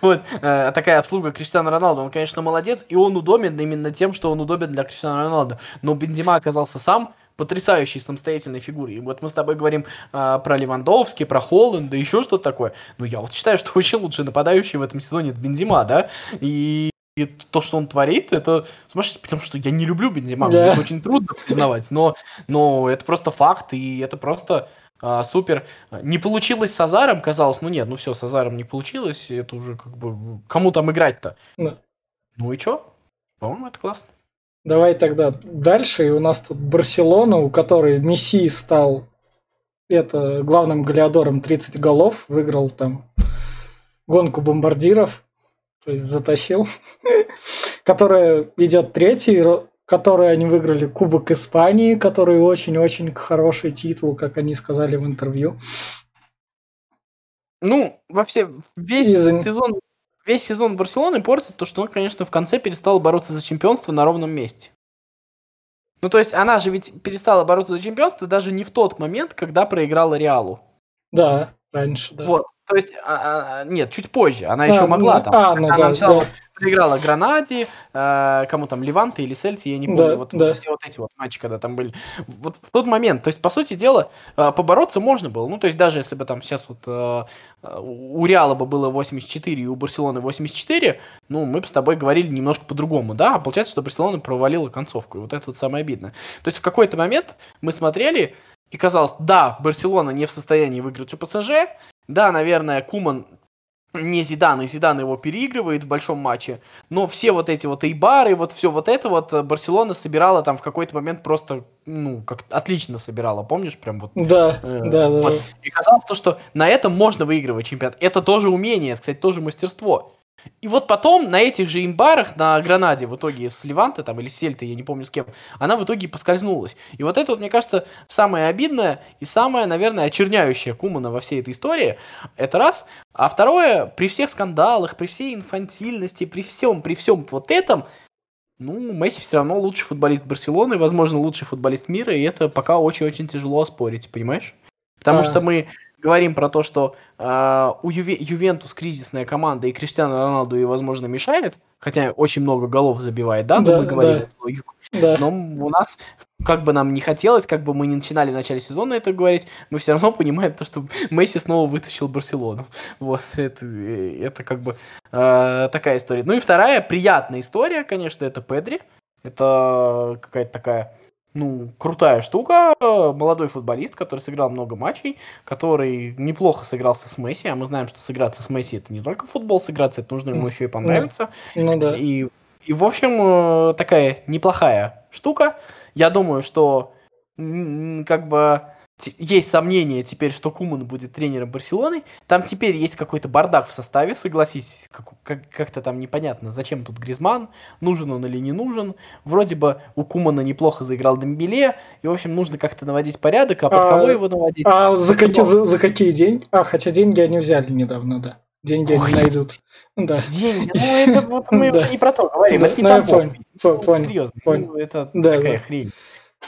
Вот, э, такая обслуга Криштиану Роналду. Он, конечно, молодец, и он удобен именно тем, что он удобен для Криштиану Роналду. Но Бензима оказался сам потрясающей самостоятельной фигурой. И вот мы с тобой говорим а, про Левандовски, про Холланда, еще что-то такое. Ну, я вот считаю, что вообще лучший нападающий в этом сезоне это Бензима, да? И и то, что он творит, это сумасшедший, потому что я не люблю Бензима, мне Да. это очень трудно признавать, но, но это просто факт, и это просто а, супер. Не получилось с Азаром, казалось, ну нет, ну все, с Азаром не получилось, это уже как бы, кому там играть-то? Да. Ну и чё? По-моему, это классно. Давай тогда дальше. И у нас тут Барселона, у которой Месси стал это главным голеадором 30 голов, выиграл там гонку бомбардиров, то есть затащил, которая идет третий, которой они выиграли Кубок Испании, который очень-очень хороший титул, как они сказали в интервью. Ну, вообще, весь Из-за- сезон, весь сезон Барселоны портит то, что он, конечно, в конце перестал бороться за чемпионство на ровном месте. Ну, то есть, она же ведь перестала бороться за чемпионство даже не в тот момент, когда проиграла Реалу. Да, раньше, да. Вот. То есть, а- а- нет, чуть позже. Она А, еще могла ну, там. а, ну она да, сначала да. проиграла Гранаде, э, кому там, Леванте или Сельти, я не помню. Да, вот, да. вот все вот эти вот матчи, когда там были. Вот в тот момент, то есть, по сути дела, э, побороться можно было. Ну, то есть, даже если бы там сейчас вот э, у Реала бы было 84 и у Барселоны 84, ну, мы бы с тобой говорили немножко по-другому, да? А получается, что Барселона провалила концовку, и вот это вот самое обидное. То есть, в какой-то момент мы смотрели, и казалось, да, Барселона не в состоянии выиграть у ПСЖ, да, наверное, Куман не Зидан, и Зидан его переигрывает в большом матче, но все вот эти вот Эйбары, вот все вот это вот э, Барселона собирала там в какой-то момент просто, ну, как отлично собирала, помнишь, прям вот. Да, Э, да, да. вот. да. И казалось то, что на этом можно выигрывать чемпионат. Это тоже умение, это, кстати, тоже мастерство. И вот потом на этих же имбарах, на Гранаде, в итоге с Леванте там или с Сельтой, я не помню с кем, она в итоге поскользнулась. И вот это вот, мне кажется, самое обидное и самое, наверное, очерняющее Кумана во всей этой истории. Это раз. А второе, при всех скандалах, при всей инфантильности, при всем, при всем вот этом, ну, Месси все равно лучший футболист Барселоны, возможно, лучший футболист мира, и это пока очень-очень тяжело оспорить, понимаешь? Потому А. что мы говорим про то, что э, у Юве, Ювентус кризисная команда, и Криштиану Роналду ей, возможно, мешает, хотя очень много голов забивает, да, да мы говорим да. логику. Да. Но у нас, как бы нам не хотелось, как бы мы не начинали в начале сезона это говорить, мы все равно понимаем то, что Месси снова вытащил Барселону. Вот, это, это как бы э, такая история. Ну и вторая приятная история, конечно, это Педри. Это какая-то такая ну, крутая штука. Молодой футболист, который сыграл много матчей, который неплохо сыгрался с Месси, а мы знаем, что сыграться с Месси это не только футбол сыграться, это нужно ему еще и понравиться. Ну да. И, и в общем, такая неплохая штука. Я думаю, что как бы есть сомнения теперь, что Куман будет тренером Барселоны. Там теперь есть какой-то бардак в составе. Как, как, как-то там непонятно, зачем тут Гризман, нужен он или не нужен. Вроде бы у Кумана неплохо заиграл Дембеле, и, в общем, нужно как-то наводить порядок, а под а, кого его наводить? А за какие, за, за какие деньги? А, хотя деньги они взяли недавно, да. Деньги Ой, они найдут. Да. Деньги, ну это вот мы уже не про то говорим, это не там Серьезно, ну, это такая хрень.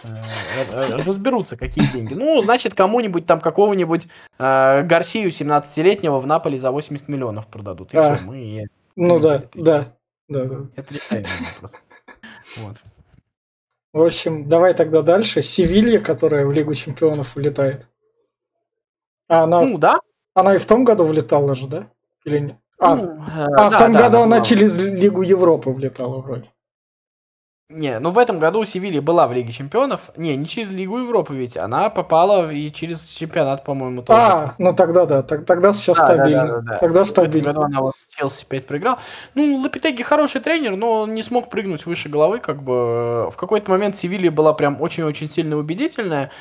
Э, разберутся, какие деньги. Ну, значит, кому-нибудь там какого-нибудь э, Гарсию 17-летнего в Наполе за 80 миллионов продадут. И а, все, мы... Ну да, да, да, да. Это решаемый вопрос. Вот. В общем, давай тогда дальше. Севилья, которая в Лигу Чемпионов улетает. А она, ну, да. Она и в том году влетала же, да? Или нет? А, ну, а да, в том да, году да, она да. через Лигу Европы влетала вроде. Не, ну в этом году Севилья была в Лиге Чемпионов. Не, не через Лигу Европы ведь. Она попала и через чемпионат, по-моему, тоже. А, ну тогда да, тогда сейчас да, стабильно. Да, да, да, тогда стабильно. В этом году она вот Челси 5 проиграл. Ну, Лапитеги хороший тренер, но не смог прыгнуть выше головы, как бы. В какой-то момент Севилья была прям очень-очень сильно убедительная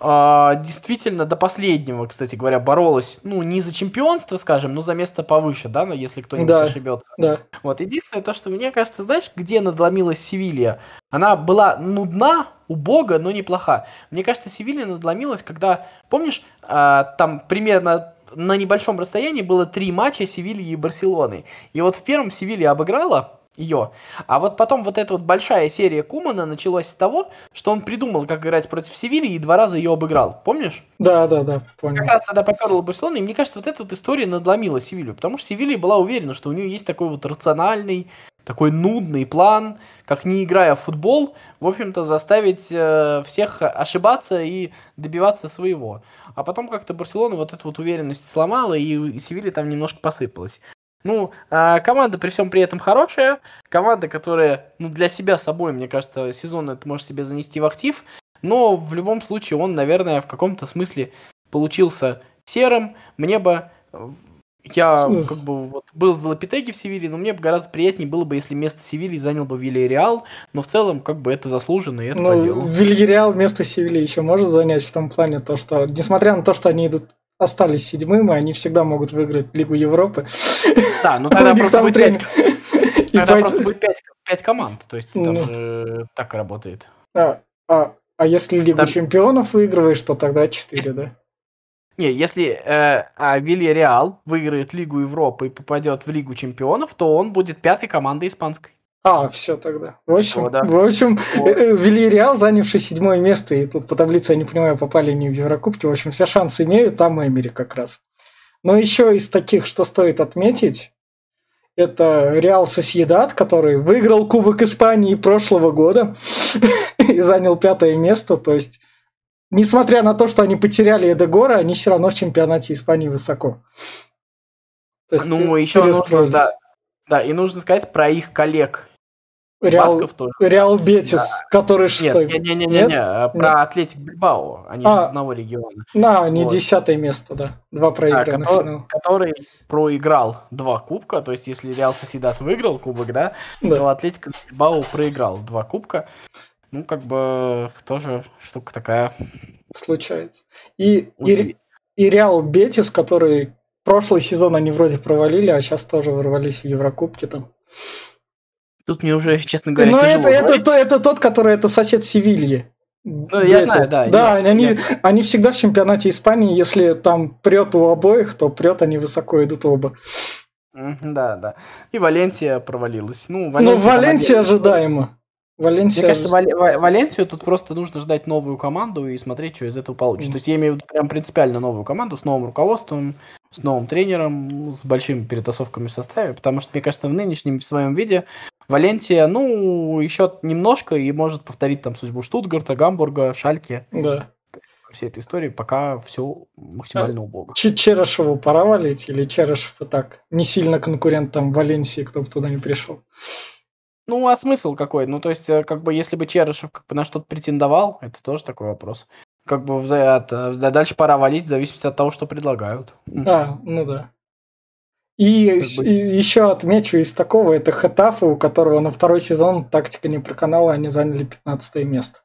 а, действительно до последнего, кстати говоря, боролась, ну, не за чемпионство, скажем, но за место повыше, да, но если кто-нибудь да, ошибется. Да. Вот, единственное то, что мне кажется, знаешь, где надломилась Севилья? Она была нудна, убога, но неплоха. Мне кажется, Севилья надломилась, когда, помнишь, а, там примерно на небольшом расстоянии было три матча Севильи и Барселоны. И вот в первом Севилья обыграла, ее. А вот потом вот эта вот большая серия Кумана началась с того, что он придумал, как играть против Севильи и два раза ее обыграл. Помнишь? Да, да, да, понял. Как раз тогда поперла Барселона, и мне кажется, вот эта вот история надломила Севилью, потому что Севилья была уверена, что у нее есть такой вот рациональный, такой нудный план, как не играя в футбол, в общем-то, заставить э, всех ошибаться и добиваться своего. А потом как-то Барселона вот эту вот уверенность сломала, и Севилья там немножко посыпалась. Ну, а команда при всем при этом хорошая. Команда, которая, ну, для себя собой, мне кажется, сезон это может себе занести в актив. Но в любом случае он, наверное, в каком-то смысле получился серым. Мне бы я как бы вот был за Лапитеги в Севилье, но мне бы гораздо приятнее было бы, если место Севильи занял бы Вильяреал, но в целом как бы это заслуженно, и это ну, по делу. Вильяреал место Севильи еще может занять в том плане, то, что, несмотря на то, что они идут остались седьмым, и они всегда могут выиграть Лигу Европы. Да, ну тогда просто будет пять, тогда просто будет пять, команд, то есть там ну. же так работает. А, а, а если Лигу. Чемпионов выигрываешь, то тогда четыре, да? Не, если э, а Вильяреал выиграет Лигу Европы и попадет в Лигу Чемпионов, то он будет пятой командой испанской. А, все тогда. В общем, все, да. в общем вот. Э, Вильяреал, занявший седьмое место, и тут по таблице, я не понимаю, попали не в Еврокубки, в общем, все шансы имеют, там Эмери как раз. Но еще из таких, что стоит отметить, это Реал Сосьедат, который выиграл Кубок Испании прошлого года и занял пятое место. То есть, несмотря на то, что они потеряли Эдегора, они все равно в чемпионате Испании высоко. То есть, ну, еще нужно, да, да, и нужно сказать про их коллег Реал, тоже. Реал Бетис, да. который шестой. Нет, не, не, не, не, не, а про Атлетик Бильбао, они а, из одного региона. На, не вот. десятое место, да. Два проигранных. А, который, который проиграл два кубка, то есть если Реал Соседат выиграл кубок, да, да. то Атлетик Бильбао проиграл два кубка. Ну, как бы тоже штука такая. Случается. И, и, и Реал Бетис, который прошлый сезон они вроде провалили, а сейчас тоже ворвались в Еврокубки там. Тут мне уже, честно говоря, Но это, это, это, это тот, который это сосед Севильи. Ну, я знаю, да. Да, я, они, я... они всегда в чемпионате Испании, если там прет у обоих, то прет они высоко идут оба. Да, да. И Валенсия провалилась. Ну, Валенсия, ну, Валенсия ожидаемо. Валенсия... Мне кажется, Вал- Валенсию тут просто нужно ждать новую команду и смотреть, что из этого получится. Mm. То есть я имею в виду прям принципиально новую команду с новым руководством, с новым тренером, с большими перетасовками в составе, потому что, мне кажется, в нынешнем в своем виде Валенсия, ну, еще немножко и может повторить там судьбу Штутгарта, Гамбурга, Шальки. Да. Всей этой истории пока все максимально а, убого. Черышеву пора валить или Черышев и так? Не сильно конкурент там Валенсии, кто бы туда не пришел. Ну, а смысл какой? Ну, то есть, э, как бы, если бы Черышев как бы на что-то претендовал, это тоже такой вопрос. Как бы от, э, дальше пора валить, в зависимости от того, что предлагают. А, ну да. И, как бы... еще отмечу из такого, это Хатафа, у которого на второй сезон тактика не проканала, они заняли 15 место.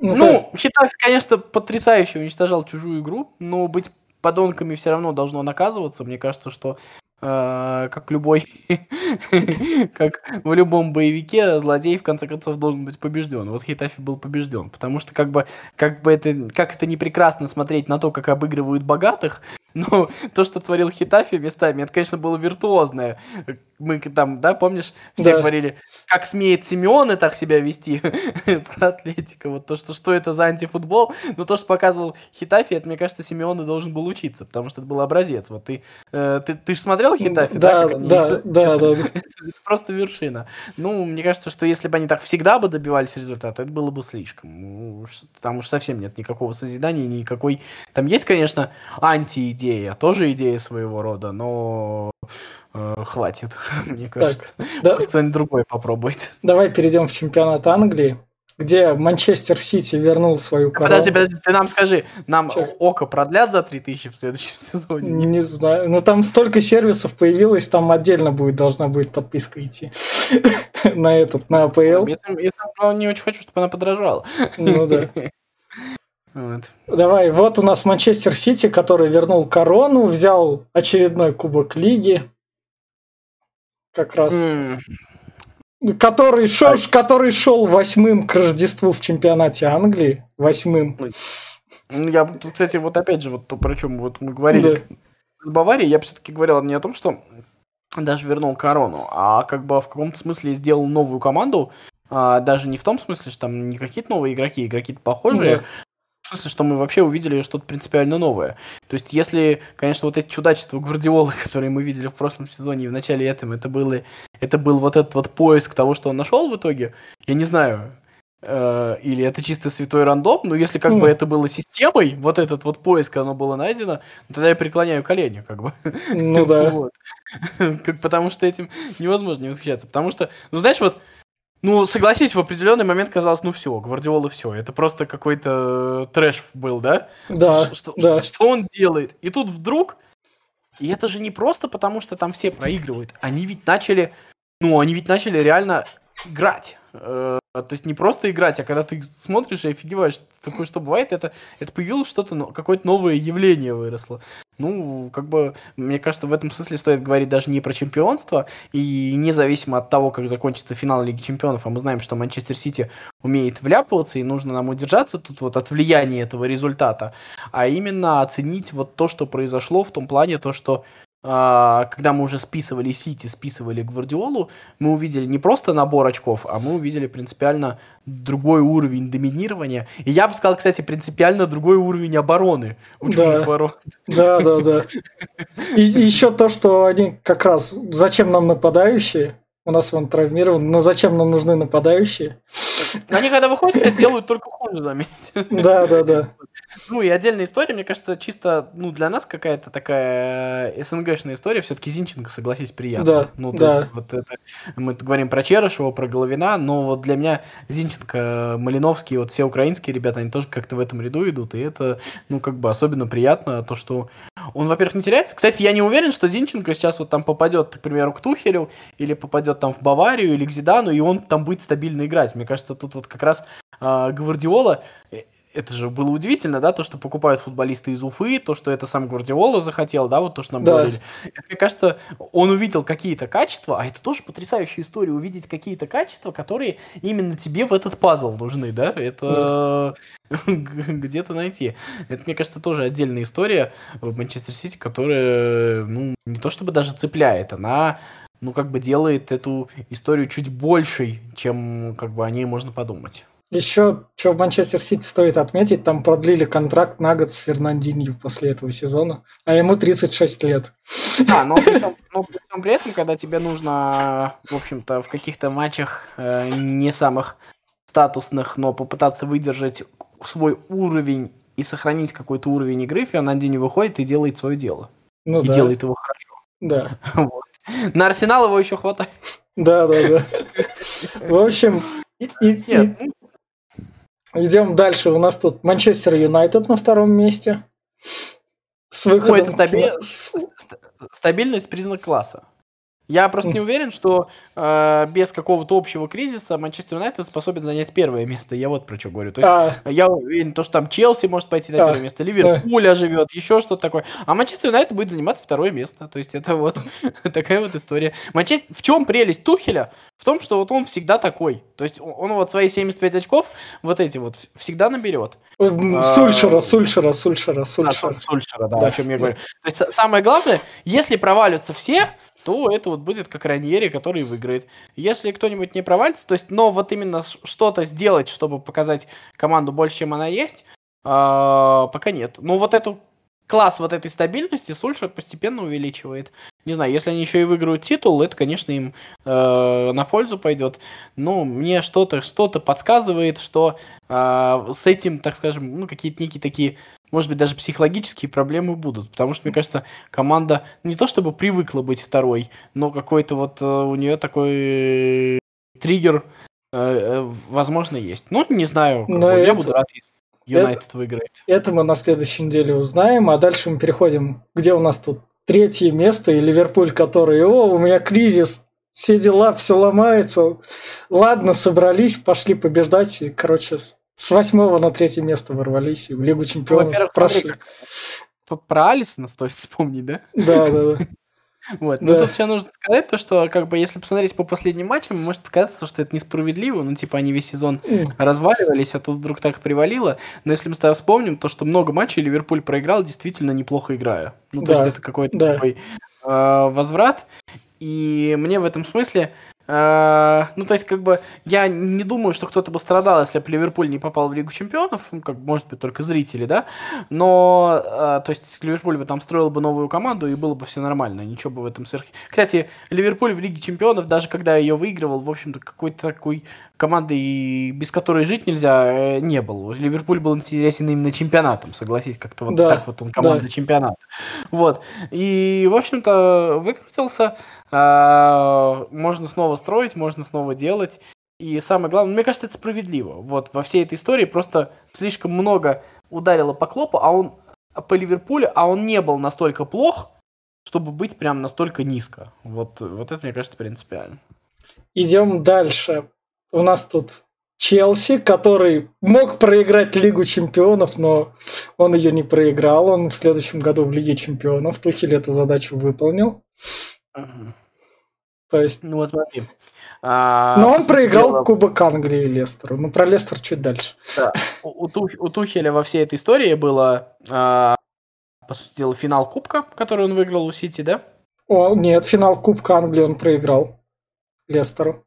Ну, ну есть... Хитафи, конечно, потрясающе уничтожал чужую игру, но быть подонками все равно должно наказываться. Мне кажется, что э, как любой, как в любом боевике, злодей в конце концов должен быть побежден. Вот Хитафи был побежден, потому что как бы, как бы это, как это не прекрасно смотреть на то, как обыгрывают богатых, но то, что творил Хитафи местами, это, конечно, было виртуозное мы там, да, помнишь, все да. говорили, как смеет Симеоны так себя вести про Атлетика, вот то, что, что это за антифутбол, но то, что показывал Хитафи, это, мне кажется, Симеоны должен был учиться, потому что это был образец. Вот ты, э, ты, ты же смотрел Хитафи, да? Да, да, да, да. Это просто вершина. Ну, мне кажется, что если бы они так всегда бы добивались результата, это было бы слишком. Там уж совсем нет никакого созидания, никакой... Там есть, конечно, антиидея, тоже идея своего рода, но э, хватит, мне кажется. Так, да, Пусть кто-нибудь другой попробует. Давай перейдем в чемпионат Англии, где Манчестер Сити вернул свою корону. Подожди, подожди, ты нам скажи, нам Че? Око продлят за 3000 в следующем сезоне? Не, не знаю, но там столько сервисов появилось, там отдельно будет, должна будет подписка идти на этот, на АПЛ. Если, если не очень хочу, чтобы она подорожала. Ну да. Вот. Давай, вот у нас Манчестер Сити, который вернул корону, взял очередной кубок лиги. Как раз. Mm. Который шел, а... который шел восьмым к Рождеству в чемпионате Англии. Восьмым. Ну, я, кстати, вот опять же, вот то, про чем вот мы говорили. Да. С Баварией я все-таки говорил не о том, что даже вернул корону, а как бы в каком-то смысле сделал новую команду, а, даже не в том смысле, что там не какие-то новые игроки, игроки похожие, да. Смысле, что мы вообще увидели что-то принципиально новое. То есть, если, конечно, вот эти чудачества Гвардиолы, которые мы видели в прошлом сезоне и в начале этого, это, было, это был вот этот вот поиск того, что он нашел в итоге, я не знаю, э, или это чисто святой рандом, но если как mm. бы это было системой, вот этот вот поиск, оно было найдено, тогда я преклоняю колени, как бы. Ну да. Потому что этим невозможно не восхищаться. Потому что, ну знаешь, вот ну, согласись, в определенный момент казалось, ну все, Гвардиола все. Это просто какой-то э, трэш был, да? Да, что, да. Что, что он делает? И тут вдруг... И это же не просто потому, что там все проигрывают. Они ведь начали... Ну, они ведь начали реально играть. Э, то есть не просто играть, а когда ты смотришь и офигеваешь, такое что бывает, это, это появилось что-то, какое-то новое явление выросло. Ну, как бы, мне кажется, в этом смысле стоит говорить даже не про чемпионство, и независимо от того, как закончится финал Лиги Чемпионов, а мы знаем, что Манчестер Сити умеет вляпываться, и нужно нам удержаться тут вот от влияния этого результата, а именно оценить вот то, что произошло в том плане, то, что когда мы уже списывали Сити, списывали Гвардиолу, мы увидели не просто набор очков, а мы увидели принципиально другой уровень доминирования. И я бы сказал, кстати, принципиально другой уровень обороны у да. ворот. Да, да, да. И еще то, что они как раз зачем нам нападающие? У нас он травмирован, но зачем нам нужны нападающие? Они когда выходят, делают только хуже, заметьте. Да, да, да. Ну и отдельная история, мне кажется, чисто ну, для нас какая-то такая СНГшная история. Все-таки Зинченко, согласись, приятно. Да, ну, да. Есть, вот это, мы говорим про Черышева, про Головина, но вот для меня Зинченко, Малиновский, вот все украинские ребята, они тоже как-то в этом ряду идут, и это, ну, как бы особенно приятно, то, что он, во-первых, не теряется. Кстати, я не уверен, что Зинченко сейчас вот там попадет, к примеру, к Тухелю, или попадет там в Баварию, или к Зидану, и он там будет стабильно играть. Мне кажется, тут вот как раз э, Гвардиола это же было удивительно, да, то, что покупают футболисты из Уфы, то, что это сам Гвардиола захотел, да, вот то, что нам да. говорили. Это, мне кажется, он увидел какие-то качества, а это тоже потрясающая история, увидеть какие-то качества, которые именно тебе в этот пазл нужны, да, это где-то найти. Это, мне кажется, тоже отдельная история в Манчестер Сити, которая, ну, не то чтобы даже цепляет, она ну, как бы делает эту историю чуть большей, чем как бы о ней можно подумать. Еще, что в Манчестер Сити стоит отметить, там продлили контракт на год с Фернандинью после этого сезона, а ему 36 лет. Да, но при, том, но при, том, при этом, когда тебе нужно, в общем-то, в каких-то матчах э, не самых статусных, но попытаться выдержать свой уровень и сохранить какой-то уровень игры, Фернандинho выходит и делает свое дело. Ну, и да. делает его хорошо. Да. Вот. На Арсенал его еще хватает. Да, да, да. В общем, и, и. Ну идем дальше. У нас тут Манчестер Юнайтед на втором месте. С выходом... Ой, это стаби... стабильность признак класса. Я просто не уверен, что э, без какого-то общего кризиса Манчестер Юнайтед способен занять первое место. Я вот про что говорю. То есть а. я уверен, то, что там Челси может пойти на а. первое место, Ливерпуль оживет, еще что-то такое. А Манчестер Юнайтед будет занимать второе место. То есть это вот такая вот история. Манчестер... В чем прелесть Тухеля? В том, что вот он всегда такой. То есть он вот свои 75 очков вот эти вот всегда наберет. Сульшера, Сульшера, Сульшера, Сульшера. А, Сульшера, да, да, о чем я говорю. То есть самое главное, если провалятся все, то это вот будет как Раньери, который выиграет. Если кто-нибудь не провалится, то есть, но вот именно что-то сделать, чтобы показать команду больше, чем она есть, а, пока нет. Но вот эту класс вот этой стабильности Сульшер постепенно увеличивает. Не знаю, если они еще и выиграют титул, это, конечно, им э, на пользу пойдет. Но мне что-то что-то подсказывает, что э, с этим, так скажем, ну, какие-то некие такие может быть, даже психологические проблемы будут. Потому что, мне кажется, команда не то чтобы привыкла быть второй, но какой-то вот э, у нее такой триггер, э, э, возможно, есть. Ну, не знаю. Но я это... буду рад, если Юнайтед выиграет. Это мы на следующей неделе узнаем, а дальше мы переходим, где у нас тут третье место, и Ливерпуль, который, о, у меня кризис, все дела, все ломается. Ладно, собрались, пошли побеждать, и, короче, с восьмого на третье место ворвались и в Лигу Чемпионов ну, прошли. Смотри, про Алисона стоит вспомнить, да? Да, да, да. Вот. Но тут еще нужно сказать то, что как бы если посмотреть по последним матчам, может показаться, что это несправедливо. Ну, типа, они весь сезон разваливались, а тут вдруг так привалило. Но если мы с тобой вспомним, то, что много матчей Ливерпуль проиграл, действительно неплохо играя. Ну, то да, есть это какой-то да. такой э, возврат. И мне в этом смысле ну, то есть, как бы, я не думаю, что кто-то бы страдал, если бы Ливерпуль не попал в Лигу Чемпионов, ну, как, может быть, только зрители, да, но, э, то есть, Ливерпуль бы там строил бы новую команду, и было бы все нормально, ничего бы в этом сверх... Кстати, Ливерпуль в Лиге Чемпионов, даже когда ее выигрывал, в общем-то, какой-то такой команды, без которой жить нельзя, э, не был. Ливерпуль был интересен именно чемпионатом, согласись, как-то вот да, так вот он команда да. чемпионата. Вот. И, в общем-то, выкрутился. А, можно снова строить, можно снова делать. И самое главное, мне кажется, это справедливо. Вот во всей этой истории просто слишком много ударило по Клопу, а он по Ливерпулю, а он не был настолько плох, чтобы быть прям настолько низко. Вот, вот это, мне кажется, принципиально. Идем дальше. У нас тут Челси, который мог проиграть Лигу Чемпионов, но он ее не проиграл. Он в следующем году в Лиге Чемпионов. Тухель эту задачу выполнил. То есть... Ну вот смотри. А, Но он проиграл дела... Кубок Англии Лестеру. Ну, про Лестер чуть дальше. Да. У, у, Тух, у Тухеля во всей этой истории было, а, по сути дела, финал Кубка, который он выиграл у Сити, да? О, нет, финал Кубка Англии он проиграл Лестеру.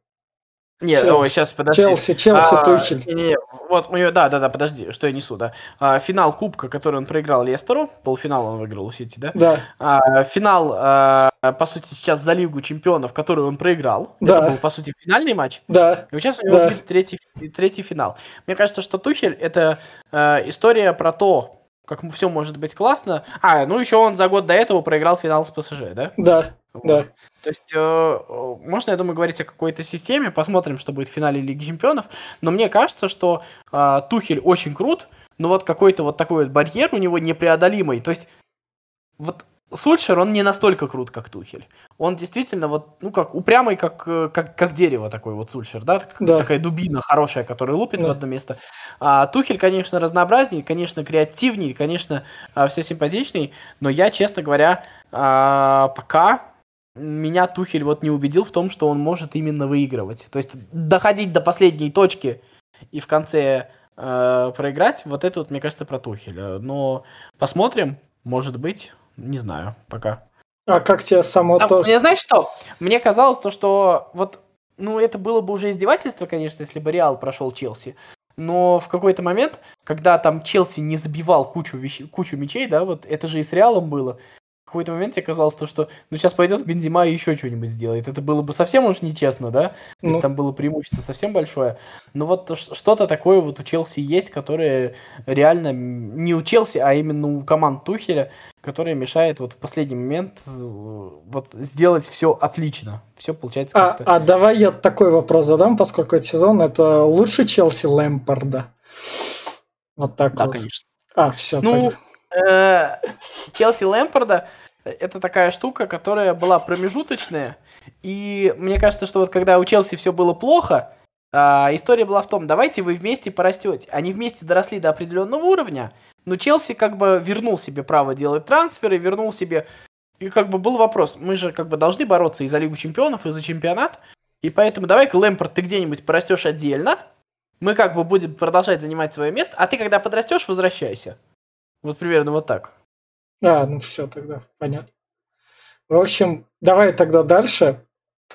Нет, Челси. ой, сейчас подожди. Челси, Челси, а, Тухель. Не, не, вот, да, да, да, подожди, что я несу, да. А, финал Кубка, который он проиграл Лестеру, полуфинал он выиграл у Сити, да? Да. А, финал, а, по сути, сейчас за Лигу Чемпионов, который он проиграл. Да. Это был, по сути, финальный матч. Да. И сейчас у него да. будет третий, третий финал. Мне кажется, что Тухель это а, история про то, как все может быть классно. А, ну еще он за год до этого проиграл финал с ПСЖ, да? Да. Да. То есть, э, можно, я думаю, говорить о какой-то системе, посмотрим, что будет в финале Лиги Чемпионов, но мне кажется, что э, Тухель очень крут, но вот какой-то вот такой вот барьер у него непреодолимый. То есть, вот Сульшер, он не настолько крут, как Тухель. Он действительно вот, ну, как упрямый, как, э, как, как дерево такой вот Сульшер, да? да. Такая дубина хорошая, которая лупит да. в одно место. А Тухель, конечно, разнообразнее, конечно, креативнее, конечно, а, все симпатичней, но я, честно говоря, а, пока меня Тухель вот не убедил в том, что он может именно выигрывать. То есть доходить до последней точки и в конце э, проиграть, вот это вот, мне кажется, про Тухеля. Но посмотрим, может быть, не знаю, пока. А как тебе само Там, то... Мне знаешь что? Мне казалось то, что вот, ну, это было бы уже издевательство, конечно, если бы Реал прошел Челси. Но в какой-то момент, когда там Челси не забивал кучу, вещ... кучу мячей, да, вот это же и с Реалом было, какой-то момент мне казалось, то, что ну сейчас пойдет Бензима и еще что-нибудь сделает. Это было бы совсем уж нечестно, да? То ну. есть там было преимущество совсем большое. Но вот что-то такое вот у Челси есть, которое реально не у Челси, а именно у команд Тухеля, которое мешает вот в последний момент э, вот сделать все отлично. Все получается а, как-то... А давай я такой вопрос задам, поскольку этот сезон это лучше Челси Лэмпорда. Вот так да, вот. конечно. А, все. Ну, тогда. Э, Челси Лэмпорда это такая штука, которая была промежуточная. И мне кажется, что вот когда у Челси все было плохо, а, история была в том, давайте вы вместе порастете. Они вместе доросли до определенного уровня, но Челси как бы вернул себе право делать трансферы, вернул себе... И как бы был вопрос, мы же как бы должны бороться и за Лигу Чемпионов, и за чемпионат, и поэтому давай-ка, Лэмпорт, ты где-нибудь порастешь отдельно, мы как бы будем продолжать занимать свое место, а ты, когда подрастешь, возвращайся. Вот примерно вот так. А, ну все тогда, понятно. В общем, давай тогда дальше.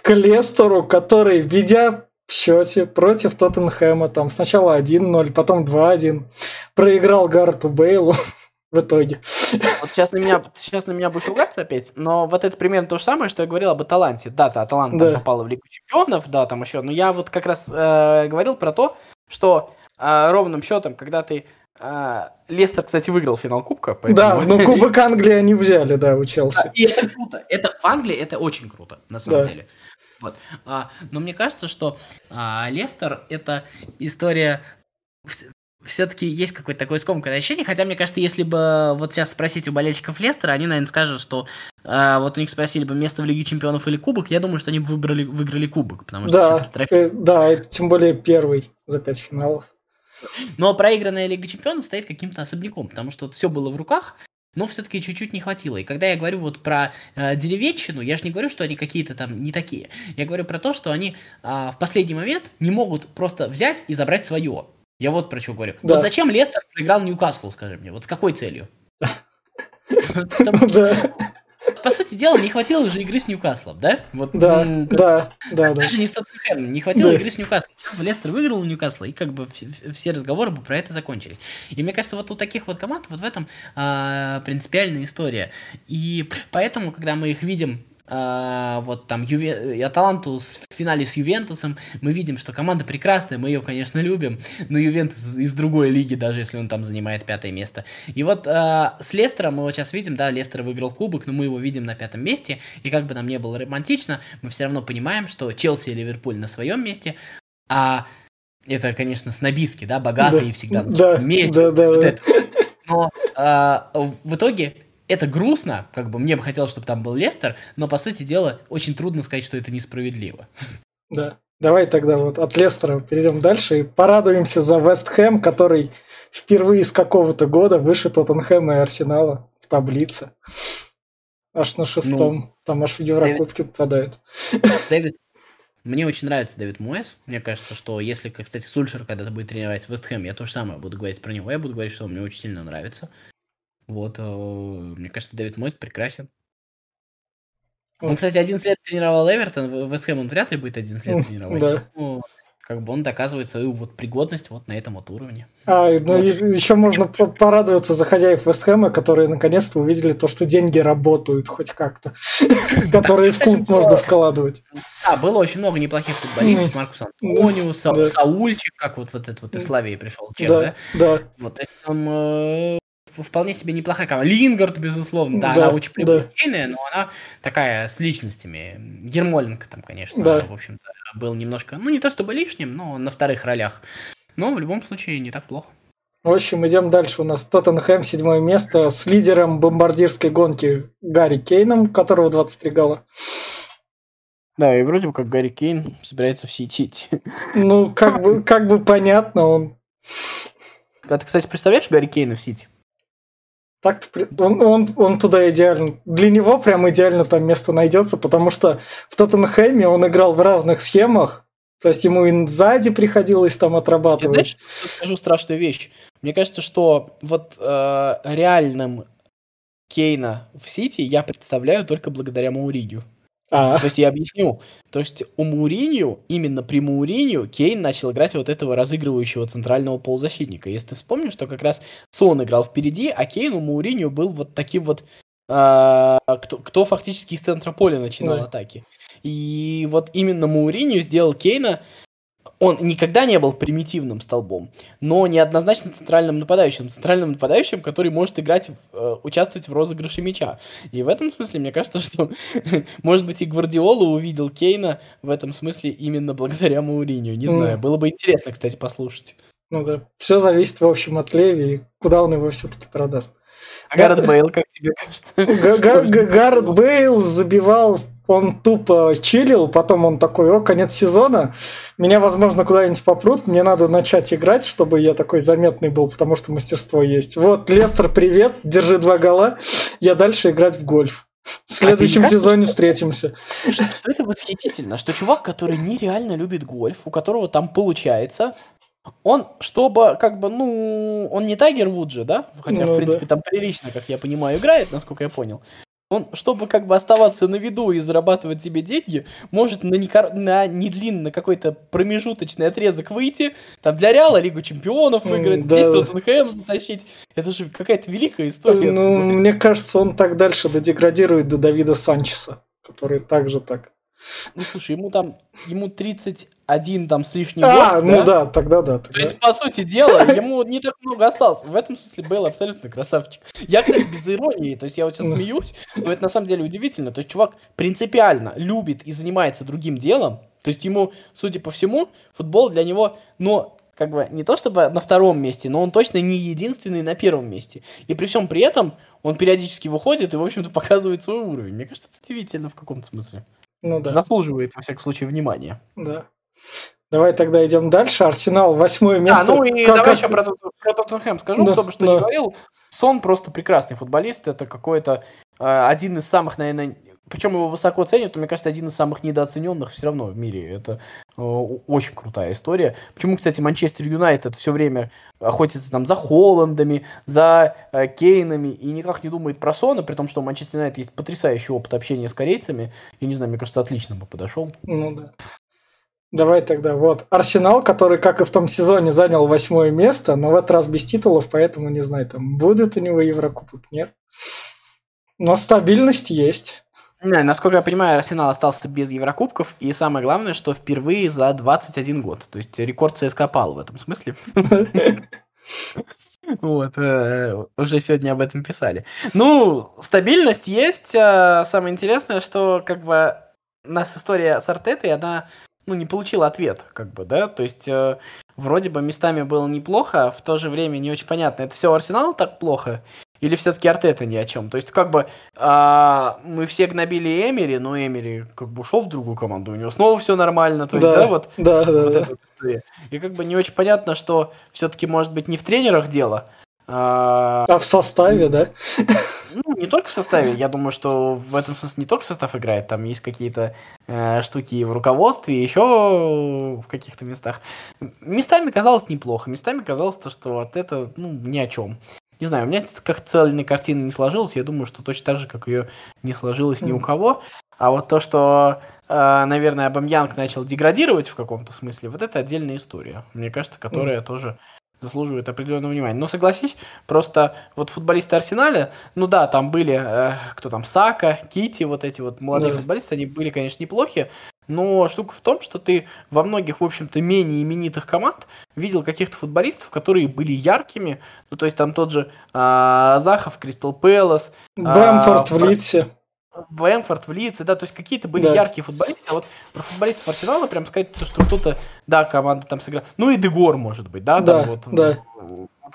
К Лестеру, который, ведя в счете против Тоттенхэма, там сначала 1-0, потом 2-1, проиграл Гарту Бейлу в итоге. Вот сейчас на меня, сейчас на меня будешь ругаться опять, но вот это примерно то же самое, что я говорил об Аталанте. Да, то Аталанта да. попала в Лигу Чемпионов, да, там еще, но я вот как раз э, говорил про то, что э, ровным счетом, когда ты а, Лестер, кстати, выиграл финал Кубка. Поэтому... Да, но Кубок Англии они взяли, да, у Челси. Да, и это круто. Это в Англии это очень круто, на самом да. деле. Вот. А, но мне кажется, что а, Лестер это история все-таки есть какое-то такое скомканное ощущение, хотя мне кажется, если бы вот сейчас спросить у болельщиков Лестера, они, наверное, скажут, что э, вот у них спросили бы место в Лиге Чемпионов или Кубок, я думаю, что они бы выбрали, выиграли Кубок, потому что да, трофей... э, да, тем более первый за пять финалов. Но проигранная Лига Чемпионов стоит каким-то особняком, потому что вот все было в руках, но все-таки чуть-чуть не хватило. И когда я говорю вот про э, деревенщину, я же не говорю, что они какие-то там не такие. Я говорю про то, что они э, в последний момент не могут просто взять и забрать свое. Я вот про что говорю. Да. Вот зачем Лестер проиграл Ньюкаслу, скажи мне? Вот с какой целью? по сути дела, не хватило же игры с Ньюкаслом, да? Вот, да, ну, как... да, да, Даже да. не с Тоттенхэмом, не хватило да. игры с Ньюкаслом. Лестер выиграл у Ньюкасла, и как бы все, все разговоры бы про это закончились. И мне кажется, вот у таких вот команд вот в этом а, принципиальная история. И поэтому, когда мы их видим Uh, вот там Юве... Аталанту в финале с Ювентусом, мы видим, что команда прекрасная, мы ее, конечно, любим, но Ювентус из другой лиги, даже если он там занимает пятое место. И вот uh, с Лестером мы вот сейчас видим, да, Лестер выиграл кубок, но мы его видим на пятом месте, и как бы нам не было романтично, мы все равно понимаем, что Челси и Ливерпуль на своем месте, а это, конечно, снобиски, да, богатые да, всегда на да, месте. Да, да, вот да. Это. Но uh, в итоге это грустно, как бы мне бы хотелось, чтобы там был Лестер, но по сути дела очень трудно сказать, что это несправедливо. Да. Давай тогда вот от Лестера перейдем дальше и порадуемся за Вест Хэм, который впервые с какого-то года выше Тоттенхэма и Арсенала в таблице. Аж на шестом. Ну, там аж в Еврокубке Дэвид, попадает. Дэвид, мне очень нравится Дэвид Моэс. Мне кажется, что если, кстати, Сульшер когда-то будет тренировать Вест Хэм, я то же самое буду говорить про него. Я буду говорить, что он мне очень сильно нравится. Вот, э, мне кажется, Дэвид Мойс прекрасен. Он, кстати, 11 лет тренировал Эвертон, в Вест он вряд ли будет 11 лет тренировать. Да. Ну, как бы он доказывает свою вот пригодность вот на этом вот уровне. А, ну вот. еще можно порадоваться за хозяев Вестхэма, которые наконец-то увидели то, что деньги работают хоть как-то, которые в клуб можно вкладывать. Да, было очень много неплохих футболистов, Маркус Антонио, Саульчик, как вот этот вот из Славии пришел, чек, да? Да. Вот вполне себе неплохая команда. Лингард, безусловно, да, да она очень прямолинейная, да. но она такая с личностями. Ермоленко там, конечно, да. в общем-то, был немножко, ну, не то чтобы лишним, но на вторых ролях. Но в любом случае не так плохо. В общем, идем дальше. У нас Тоттенхэм седьмое место с лидером бомбардирской гонки Гарри Кейном, которого 23 гола. Да, и вроде бы как Гарри Кейн собирается в Сити Ну, как бы, как бы понятно, он... А ты, кстати, представляешь Гарри Кейна в Сити? Так он, он, он туда идеально. Для него прям идеально там место найдется, потому что в Тоттенхэме он играл в разных схемах. То есть ему и сзади приходилось там отрабатывать. Я, знаешь, скажу страшную вещь. Мне кажется, что вот э, реальным Кейна в Сити я представляю только благодаря Мауриню. А. То есть я объясню. То есть у Мауринью, именно при Мауринью, Кейн начал играть вот этого разыгрывающего центрального полузащитника. Если ты вспомнишь, что как раз Сон играл впереди, а Кейн у Мауринью был вот таким вот а, кто, кто фактически из центра поля начинал да. атаки. И вот именно Мауринью сделал Кейна он никогда не был примитивным столбом, но неоднозначно центральным нападающим. Центральным нападающим, который может играть, э, участвовать в розыгрыше мяча. И в этом смысле, мне кажется, что, может быть, и Гвардиола увидел Кейна в этом смысле именно благодаря Мауринию. Не знаю, было бы интересно, кстати, послушать. Ну да, все зависит, в общем, от Леви, куда он его все-таки продаст. А Гаррет Бейл, как тебе кажется? Гаррет Бейл забивал он тупо чилил, потом он такой, о, конец сезона, меня, возможно, куда-нибудь попрут, мне надо начать играть, чтобы я такой заметный был, потому что мастерство есть. Вот, Лестер, привет, держи два гола, я дальше играть в гольф. В следующем а сезоне что, встретимся. Что, что это восхитительно, что чувак, который нереально любит гольф, у которого там получается, он, чтобы, как бы, ну, он не Тайгер Вуд же, да? Хотя, ну, в принципе, да. там прилично, как я понимаю, играет, насколько я понял он, чтобы как бы оставаться на виду и зарабатывать себе деньги, может на, не, на недлинный, на какой-то промежуточный отрезок выйти, там для Реала Лигу Чемпионов выиграть, да. здесь Тоттенхэм затащить. Это же какая-то великая история. Ну, мне кажется, он так дальше додеградирует до Давида Санчеса, который также так ну, слушай, ему там, ему 31 там с лишним а, год, ну да? да, тогда да. Тогда. То есть, по сути дела, ему не так много осталось. В этом смысле Бейл абсолютно красавчик. Я, кстати, без иронии, то есть я вот сейчас смеюсь, но это на самом деле удивительно. То есть чувак принципиально любит и занимается другим делом, то есть ему, судя по всему, футбол для него, но как бы не то чтобы на втором месте, но он точно не единственный на первом месте. И при всем при этом он периодически выходит и, в общем-то, показывает свой уровень. Мне кажется, это удивительно в каком-то смысле. Ну да. Заслуживает, во всяком случае, внимания. Да. Давай тогда идем дальше. Арсенал восьмое место. А, ну и как, давай как... еще про, про Тоттенхэм скажу, да, бы что да. ни говорил. Сон просто прекрасный футболист. Это какой-то э, один из самых, наверное, причем его высоко ценят, но, мне кажется, один из самых недооцененных все равно в мире. Это э, очень крутая история. Почему, кстати, Манчестер Юнайтед все время охотится там за Холландами, за э, Кейнами и никак не думает про Сона, при том, что у Манчестер Юнайтед есть потрясающий опыт общения с корейцами. Я не знаю, мне кажется, отлично бы подошел. Ну да. Давай тогда, вот. Арсенал, который, как и в том сезоне, занял восьмое место, но в этот раз без титулов, поэтому, не знаю, там будет у него Еврокубок, нет. Но стабильность есть. Не, насколько я понимаю, Арсенал остался без Еврокубков, и самое главное, что впервые за 21 год. То есть рекорд ЦСКА пал в этом смысле. Вот, э, уже сегодня об этом писали. Ну, стабильность есть. Э, самое интересное, что как бы у нас история с Артетой, она ну, не получила ответ, как бы, да, то есть э, вроде бы местами было неплохо, а в то же время не очень понятно, это все Арсенал так плохо, или все-таки Артета ни о чем? То есть, как бы, а, мы все гнобили Эмери, но Эмери как бы ушел в другую команду, у него снова все нормально, то есть, да, да вот, да, да, вот да. эта вот история. И как бы не очень понятно, что все-таки может быть не в тренерах дело, а... а в составе, да? Ну, не только в составе. Я думаю, что в этом смысле не только состав играет, там есть какие-то э, штуки в руководстве, еще в каких-то местах. Местами казалось неплохо, местами казалось, то, что вот это, ну, ни о чем. Не знаю, у меня как цельная картина не сложилась. Я думаю, что точно так же, как ее не сложилось ни у кого. А вот то, что, э, наверное, Абамьянг начал деградировать в каком-то смысле, вот это отдельная история. Мне кажется, которая mm. тоже заслуживает определенного внимания. Но согласись, просто вот футболисты Арсеналя, ну да, там были, э, кто там, Сака, Кити, вот эти вот молодые да. футболисты, они были, конечно, неплохие, но штука в том, что ты во многих, в общем-то, менее именитых команд видел каких-то футболистов, которые были яркими. Ну, то есть там тот же а, Захов, Кристал Пэлас. Бэмфорд а, в Лидсе. Бэмфорд в Лидсе, да, то есть какие-то были да. яркие футболисты, а вот про футболистов Арсенала прям сказать, что кто-то, да, команда там сыграла. Ну и Дегор, может быть, да, да там вот. Да.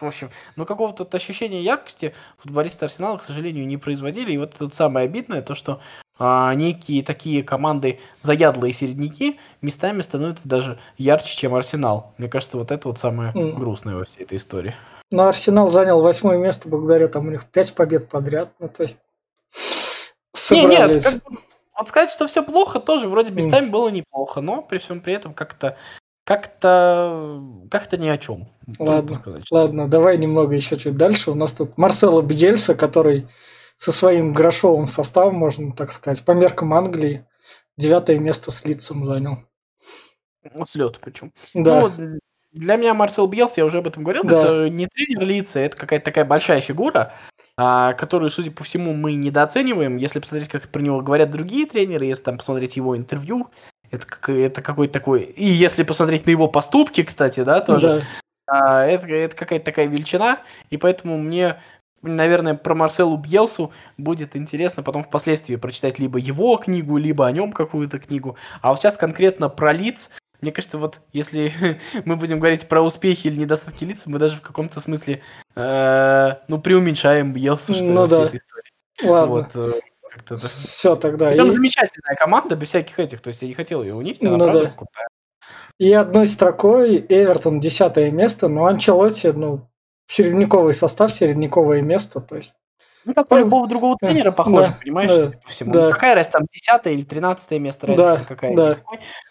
В общем, но какого-то ощущения яркости футболисты Арсенала, к сожалению, не производили. И вот это самое обидное, то, что а, некие такие команды заядлые середняки местами становятся даже ярче, чем Арсенал. Мне кажется, вот это вот самое mm. грустное во всей этой истории. Но Арсенал занял восьмое место благодаря там у них пять побед подряд. Ну, то есть собрались. Не, нет, как, вот сказать, что все плохо, тоже вроде местами mm. было неплохо, но при всем при этом как-то как-то как-то ни о чем. Ладно, сказать, ладно, давай немного еще чуть дальше. У нас тут Марсело Бьельса, который со своим грошовым составом, можно так сказать, по меркам Англии, девятое место с лицом занял. Ну, слет причем. Да. Ну, для меня Марсел Бьелс, я уже об этом говорил, да. это не тренер лица, это какая-то такая большая фигура, которую, судя по всему, мы недооцениваем. Если посмотреть, как про него говорят другие тренеры, если там посмотреть его интервью, это, это какой-то такой... И если посмотреть на его поступки, кстати, да, тоже, да. А, это, это какая-то такая величина, и поэтому мне наверное, про Марселу Бьелсу будет интересно потом впоследствии прочитать либо его книгу, либо о нем какую-то книгу. А вот сейчас конкретно про лиц, мне кажется, вот если мы будем говорить про успехи или недостатки лиц, мы даже в каком-то смысле, э, ну, преуменьшаем Бьелсу, что ну, да. этой истории. Ладно. Вот, э, как-то, да. Все тогда. И... замечательная команда, без всяких этих, то есть я не хотел ее унести, она ну, правда да. крутая. И одной строкой Эвертон десятое место, но Анчелотти, ну, середняковый состав, середняковое место, то есть ну, как у любого другого тренера, похоже, да, понимаешь, да, по всему. Да. какая разница, там, десятое или тринадцатое место, разница да, какая да.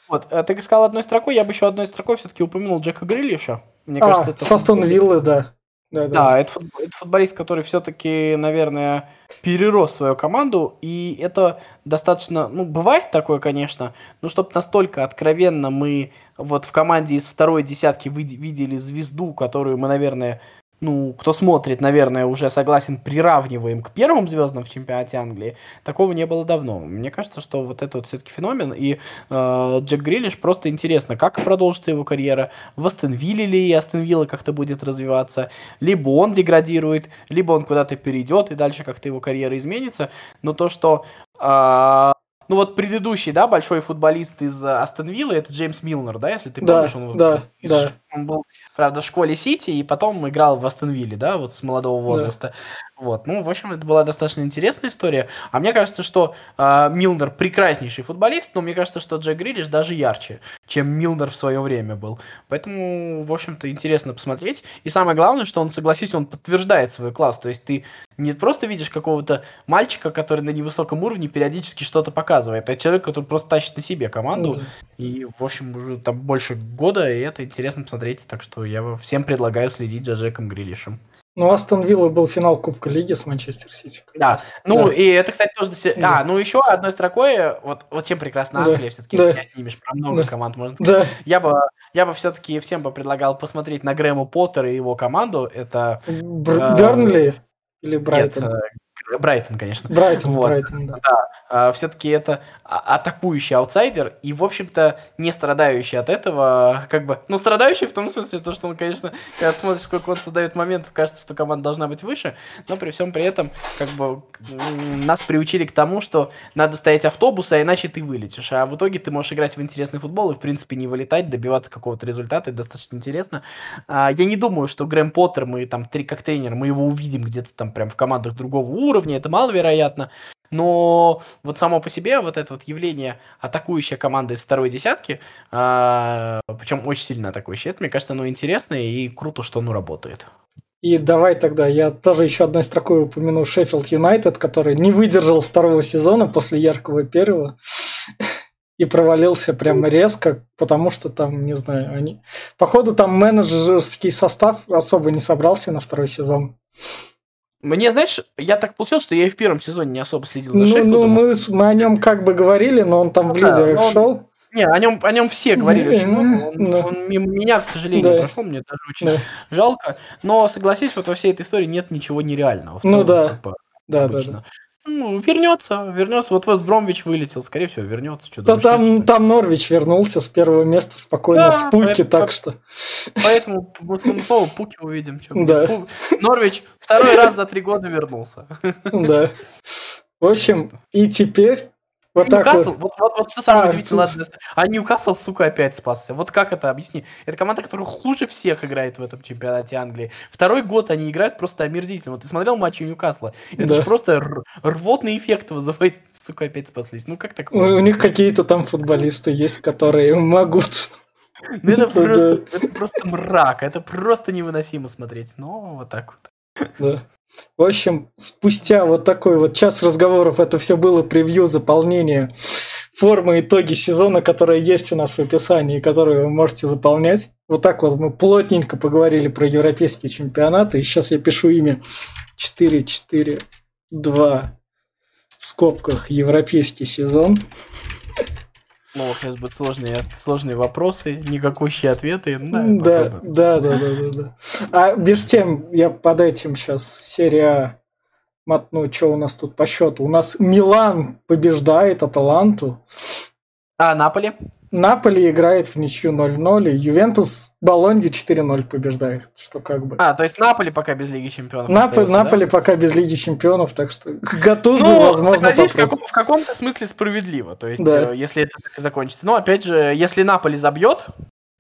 Вот, э, ты сказал одной строкой, я бы еще одной строкой все-таки упомянул Джека Грилиша. Мне а, кажется, это... Состон Виллы, да. Да, да. да это, футбол, это футболист, который все-таки, наверное, перерос свою команду, и это достаточно, ну, бывает такое, конечно, но чтобы настолько откровенно мы вот в команде из второй десятки видели звезду, которую мы, наверное, ну, кто смотрит, наверное, уже согласен, приравниваем к первым звездам в чемпионате Англии. Такого не было давно. Мне кажется, что вот это вот все-таки феномен. И э, Джек Грилиш просто интересно, как продолжится его карьера, в Астон Вилле ли и Астон Вилла как-то будет развиваться, либо он деградирует, либо он куда-то перейдет, и дальше как-то его карьера изменится. Но то, что э, ну вот предыдущий, да, большой футболист из э, Астон Виллы, это Джеймс Милнер, да, если ты да, помнишь, он, да, из, да. он был, правда, в школе Сити, и потом играл в Астон Вилле, да, вот с молодого возраста. Вот, ну, в общем, это была достаточно интересная история. А мне кажется, что э, Милнер прекраснейший футболист, но мне кажется, что Джек Грилиш даже ярче, чем Милнер в свое время был. Поэтому, в общем-то, интересно посмотреть. И самое главное, что он, согласись, он подтверждает свой класс. То есть ты не просто видишь какого-то мальчика, который на невысоком уровне периодически что-то показывает, а человек, который просто тащит на себе команду. Mm-hmm. И, в общем, уже там больше года, и это интересно посмотреть. Так что я всем предлагаю следить за Джеком Грилишем. Ну, Астон Вилла был финал Кубка Лиги с Манчестер Сити. Да, ну да. и это, кстати, тоже... Да. А, ну еще одной строкой, вот, вот чем прекрасна Англия, да. все-таки да. не отнимешь, про много да. команд можно сказать. Да. Я бы, я бы все-таки всем бы предлагал посмотреть на Грэма Поттера и его команду. Это... Бр- э, Бернли или Брайтон? Нет, Брайтон, конечно. Брайтон, вот. Брайтон, да. да. А, все-таки это а, атакующий аутсайдер и, в общем-то, не страдающий от этого, как бы, ну, страдающий в том смысле, то, что он, конечно, когда смотришь, сколько он создает моментов, кажется, что команда должна быть выше, но при всем при этом, как бы, нас приучили к тому, что надо стоять автобуса, а иначе ты вылетишь, а в итоге ты можешь играть в интересный футбол и, в принципе, не вылетать, добиваться какого-то результата, это достаточно интересно. А, я не думаю, что Грэм Поттер, мы там, как тренер, мы его увидим где-то там прям в командах другого уровня, это маловероятно, но вот само по себе вот это вот явление атакующая команда из второй десятки, а, причем очень сильно атакующая, это, мне кажется, оно интересное и круто, что оно работает. И давай тогда, я тоже еще одной строкой упомяну Шеффилд Юнайтед, который не выдержал второго сезона после яркого первого и провалился прямо резко, потому что там, не знаю, они... Походу там менеджерский состав особо не собрался на второй сезон. Мне, знаешь, я так получилось, что я и в первом сезоне не особо следил за ну, Шеффилдом. Ну, мы, мы о нем как бы говорили, но он там ну, в лидерах да, шел. Не, о нем, о нем все говорили очень много. Он, да. он мимо меня, к сожалению, да. прошел, мне даже очень да. жалко. Но согласись, вот во всей этой истории нет ничего нереального. В целом, ну да. Как бы, да, обычно. да, да. Ну, вернется, вернется. Вот Вест Бромвич вылетел, скорее всего, вернется. Что да там, там Норвич вернулся с первого места спокойно, да, с Пуки, поэтому, так что. Поэтому мы снова Пуки увидим. Что да. Пу... Норвич второй раз за три года вернулся. Да. В общем, и теперь вот Ньюкасл, вот. Вот, вот, вот что самое а, удивительное, тут... а Ньюкасл, сука, опять спасся. Вот как это, объясни. Это команда, которая хуже всех играет в этом чемпионате Англии. Второй год они играют просто омерзительно. Вот ты смотрел матчи Ньюкасла? Это да. же просто рвотный эффект вызывает, сука, опять спаслись. Ну как так? У, у них какие-то там футболисты есть, которые могут... Ну это просто, это просто мрак, это просто невыносимо смотреть. Но вот так вот. Да. В общем, спустя вот такой вот час разговоров, это все было превью заполнения формы итоги сезона, которая есть у нас в описании, которые вы можете заполнять. Вот так вот мы плотненько поговорили про европейские чемпионаты. И сейчас я пишу имя 4-4 два в скобках европейский сезон. Ну, сейчас будут сложные, сложные вопросы, никакущие ответы. Ну, да, да, да, да, да, да. А между тем, я под этим сейчас серия мотну, что у нас тут по счету. У нас Милан побеждает Аталанту. А Наполи? Наполи играет в ничью 0-0, и Ювентус Болонью 4-0 побеждает, что как бы... А, то есть Наполи пока без Лиги Чемпионов Нап... Наполи да? пока без Лиги Чемпионов, так что Гатузу, ну, возможно, в, каком- в каком-то смысле справедливо, то есть, да. Э, если это так и закончится. Но, опять же, если Наполи забьет,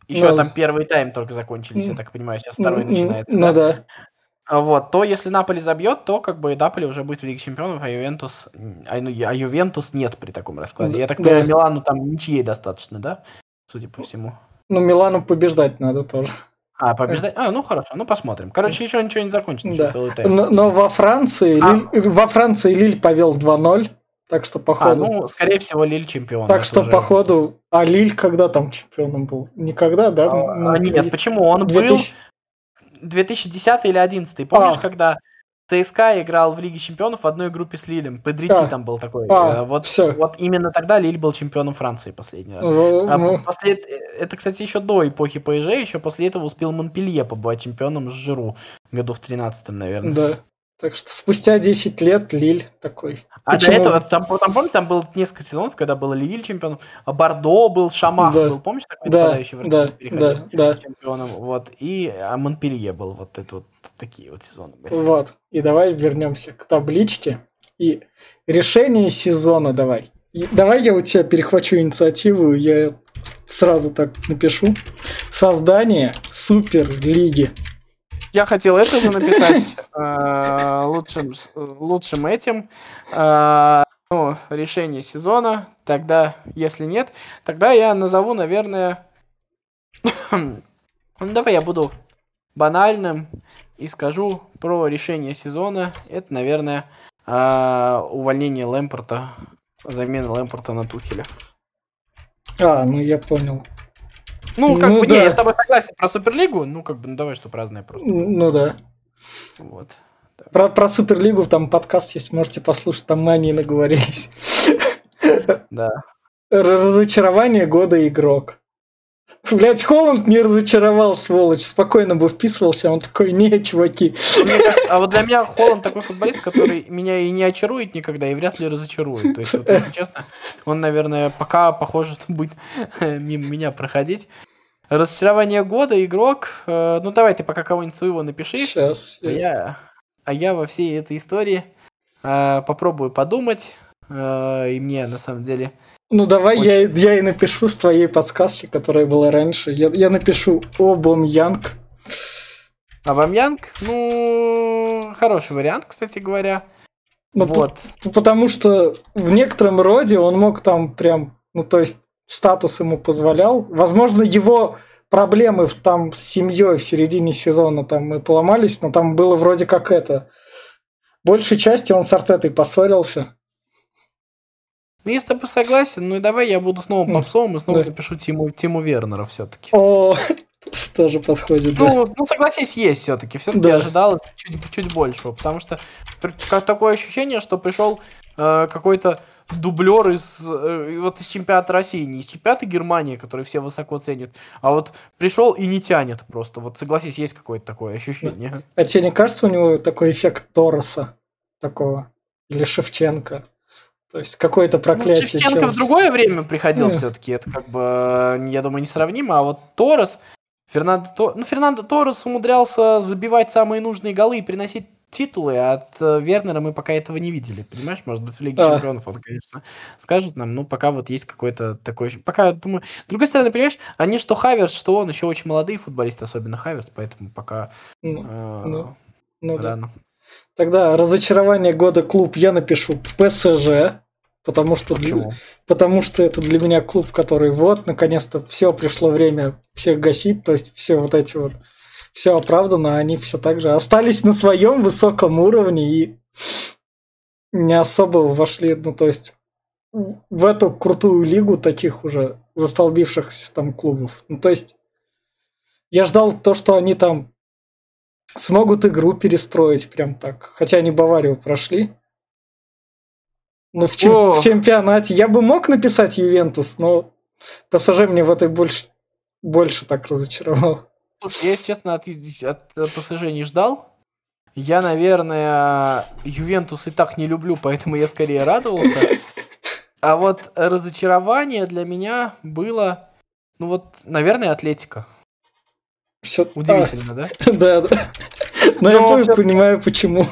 еще ну, там первый тайм только закончились, я так понимаю, сейчас второй начинается. Ну да. да. А вот, то если Наполи забьет, то как бы Наполи уже будет в Лиге Чемпионов, а Ювентус, а, ну, а Ювентус нет при таком раскладе. Я так да. понимаю, Милану там ничьей достаточно, да? Судя по всему. Ну, Милану побеждать надо тоже. А, побеждать? А, ну хорошо, ну посмотрим. Короче, еще ничего не закончено. Да. Но, но во Франции, а. Лиль, во Франции Лиль повел 2-0. Так что, походу... А, ну, скорее всего, Лиль чемпион. Так что, уже... походу... А Лиль когда там чемпионом был? Никогда, да? А, ну, нет, почему? Он 2000... был 2010 или 11 Помнишь, а. когда ЦСКА играл в Лиге Чемпионов в одной группе с Лилем. Педрити а. там был такой. А, вот, все. вот именно тогда Лиль был чемпионом Франции последний раз. Ну, а ну. После, это, кстати, еще до эпохи ПСЖ, еще после этого успел Монпелье побывать чемпионом с Жиру. Году в 13 наверное. Да. Так что спустя 10 лет Лиль такой. А Почему? до этого, там, там, помните, там было несколько сезонов, когда был Лиль чемпионом, а Бордо был, Шамах да. был, помнишь, такой да, нападающий в да, да, да. чемпионом, вот, и а Монпелье был, вот это вот такие вот сезоны были. Вот, и давай вернемся к табличке, и решение сезона давай. И давай я у тебя перехвачу инициативу, я сразу так напишу. Создание Суперлиги. Я хотел это же написать э, лучшим, лучшим этим. Э, ну, решение сезона. Тогда, если нет, тогда я назову, наверное... ну, давай я буду банальным и скажу про решение сезона. Это, наверное, э, увольнение Лэмпорта, замена Лэмпорта на Тухеля. А, ну я понял. Ну, как ну, бы, да. не, я с тобой согласен про Суперлигу, ну, как бы, ну, давай, что праздное просто. Ну, да. Вот. Про, про Суперлигу там подкаст есть, можете послушать, там мы о ней наговорились. Да. Разочарование года игрок. Блять, Холланд не разочаровал, сволочь. Спокойно бы вписывался, он такой, не, чуваки. А вот для меня Холланд такой футболист, который меня и не очарует никогда, и вряд ли разочарует. То есть, вот, если честно, он, наверное, пока похоже будет мимо меня проходить. Разочарование года, игрок. Э, ну, давай ты пока кого-нибудь своего напиши. Сейчас. А я, а я во всей этой истории э, попробую подумать. Э, и мне, на самом деле, ну давай я, я и напишу с твоей подсказки, которая была раньше. Я, я напишу Обам Янг. Обам Янг? Ну, хороший вариант, кстати говоря. Ну, вот. По- потому что в некотором роде он мог там прям, ну то есть статус ему позволял. Возможно, его проблемы там с семьей в середине сезона там и поломались, но там было вроде как это. Большей части он с Артетой поссорился. Ну, я с тобой согласен, ну и давай я буду снова попсовым и снова да. напишу Тиму, Тиму Вернера все-таки. О, тоже подходит, ну, да. Ну, согласись, есть все-таки. Все-таки да. ожидалось чуть, чуть большего, потому что как такое ощущение, что пришел э, какой-то дублер из, э, вот из чемпионата России, не из чемпионата Германии, который все высоко ценят, а вот пришел и не тянет просто. Вот согласись, есть какое-то такое ощущение. А тебе не кажется у него такой эффект Тороса такого? Или Шевченко? То есть какое-то ну, проклятие. Ну, Шевченко Челси. в другое время приходил mm. все-таки. Это как бы, я думаю, несравнимо. А вот Торрес, Фернандо, Тор... ну, Фернандо Торрес умудрялся забивать самые нужные голы и приносить титулы, а от э, Вернера мы пока этого не видели, понимаешь? Может быть, в Лиге а. Чемпионов он, конечно, скажет нам, ну, пока вот есть какой-то такой... Пока, думаю... С другой стороны, понимаешь, они что Хаверс, что он, еще очень молодые футболисты, особенно Хаверс, поэтому пока ну, э, ну, ну, рано. Да. Тогда разочарование года клуб я напишу ПСЖ. Потому что, для, потому что это для меня клуб, который вот, наконец-то, все пришло время всех гасить, то есть все вот эти вот, все оправдано, они все так же остались на своем высоком уровне и не особо вошли, ну то есть в эту крутую лигу таких уже застолбившихся там клубов. Ну то есть я ждал то, что они там смогут игру перестроить прям так, хотя они Баварию прошли, Ну, в, чем, в чемпионате. Я бы мог написать Ювентус, но ПСЖ мне в этой больше, больше так разочаровал. Слушай, я, если честно, от, от, от ПСЖ не ждал. Я, наверное, Ювентус и так не люблю, поэтому я скорее радовался. А вот разочарование для меня было, ну вот, наверное, Атлетика. Все удивительно, да? Да, да. Но, Но я понимаю, почему.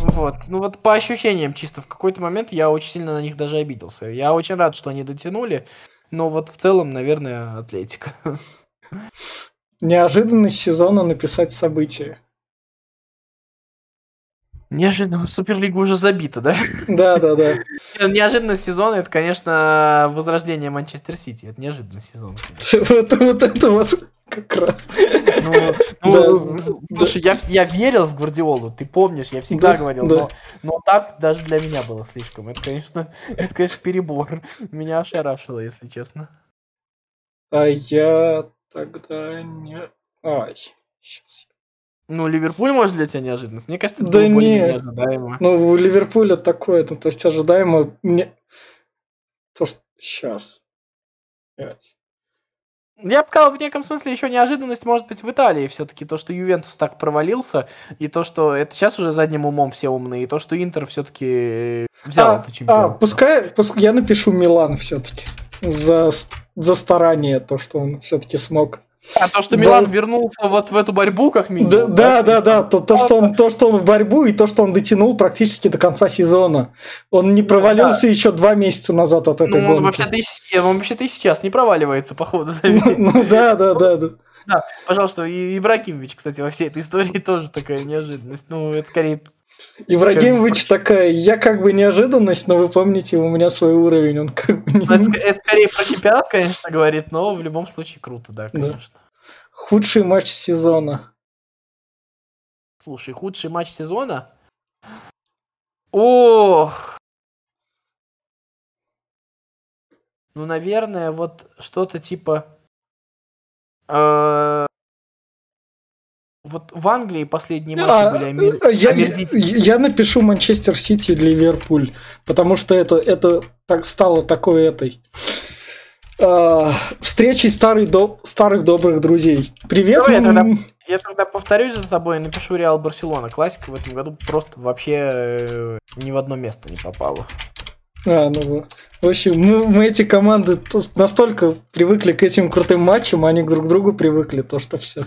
Вот. Ну вот по ощущениям чисто в какой-то момент я очень сильно на них даже обиделся. Я очень рад, что они дотянули, но вот в целом, наверное, Атлетика. Неожиданность сезона написать события. Неожиданно Суперлига уже забита, да? Да, да, да. Неожиданность сезона это, конечно, возрождение Манчестер Сити. Это неожиданность сезона. Вот, вот это вот как раз. Ну, ну слушай, Я, я верил в Гвардиолу, ты помнишь, я всегда да, говорил. Но, но так даже для меня было слишком. Это, конечно, это, конечно, перебор. Меня ошарашило, если честно. А я тогда не... Ай, сейчас ну, Ливерпуль, может, для тебя неожиданность? Мне кажется, это да было не. ожидаемо. Ну, у Ливерпуля такое, ну, то есть ожидаемо... Мне... То, что... Сейчас. Пять. Я бы сказал, в неком смысле еще неожиданность может быть в Италии все-таки. То, что Ювентус так провалился, и то, что это сейчас уже задним умом все умные, и то, что Интер все-таки взял а, это чемпионство. А, пускай, пускай я напишу Милан все-таки за, за старание, то, что он все-таки смог а то, что Милан да. вернулся вот в эту борьбу, как минимум. Да, да, да, да. То, то, что он, то, что он в борьбу, и то, что он дотянул практически до конца сезона. Он не провалился да. еще два месяца назад от этой ну, гонки. Вообще-то и, он вообще-то и сейчас не проваливается, походу. Ну да, да, да, да. Да, пожалуйста, и Ибрагимович, кстати, во всей этой истории тоже такая неожиданность. Ну, это скорее Ибрагимович такая, я как бы неожиданность, но вы помните, у меня свой уровень, он как бы... Не... Это, это скорее про чемпионат, конечно, говорит, но в любом случае круто, да, конечно. Да. Худший матч сезона. Слушай, худший матч сезона? Ох! Ну, наверное, вот что-то типа... Э, вот в Англии последние матчи а, были омер... я, я напишу Манчестер Сити Ливерпуль, потому что это, это так стало такой этой э, встречей старый до... старых добрых друзей. Привет. Давай, я, тогда, я тогда повторюсь за собой и напишу Реал Барселона. Классика в этом году просто вообще э, ни в одно место не попала. А, ну, в общем, мы, мы эти команды настолько привыкли к этим крутым матчам, они друг к другу привыкли, то что все.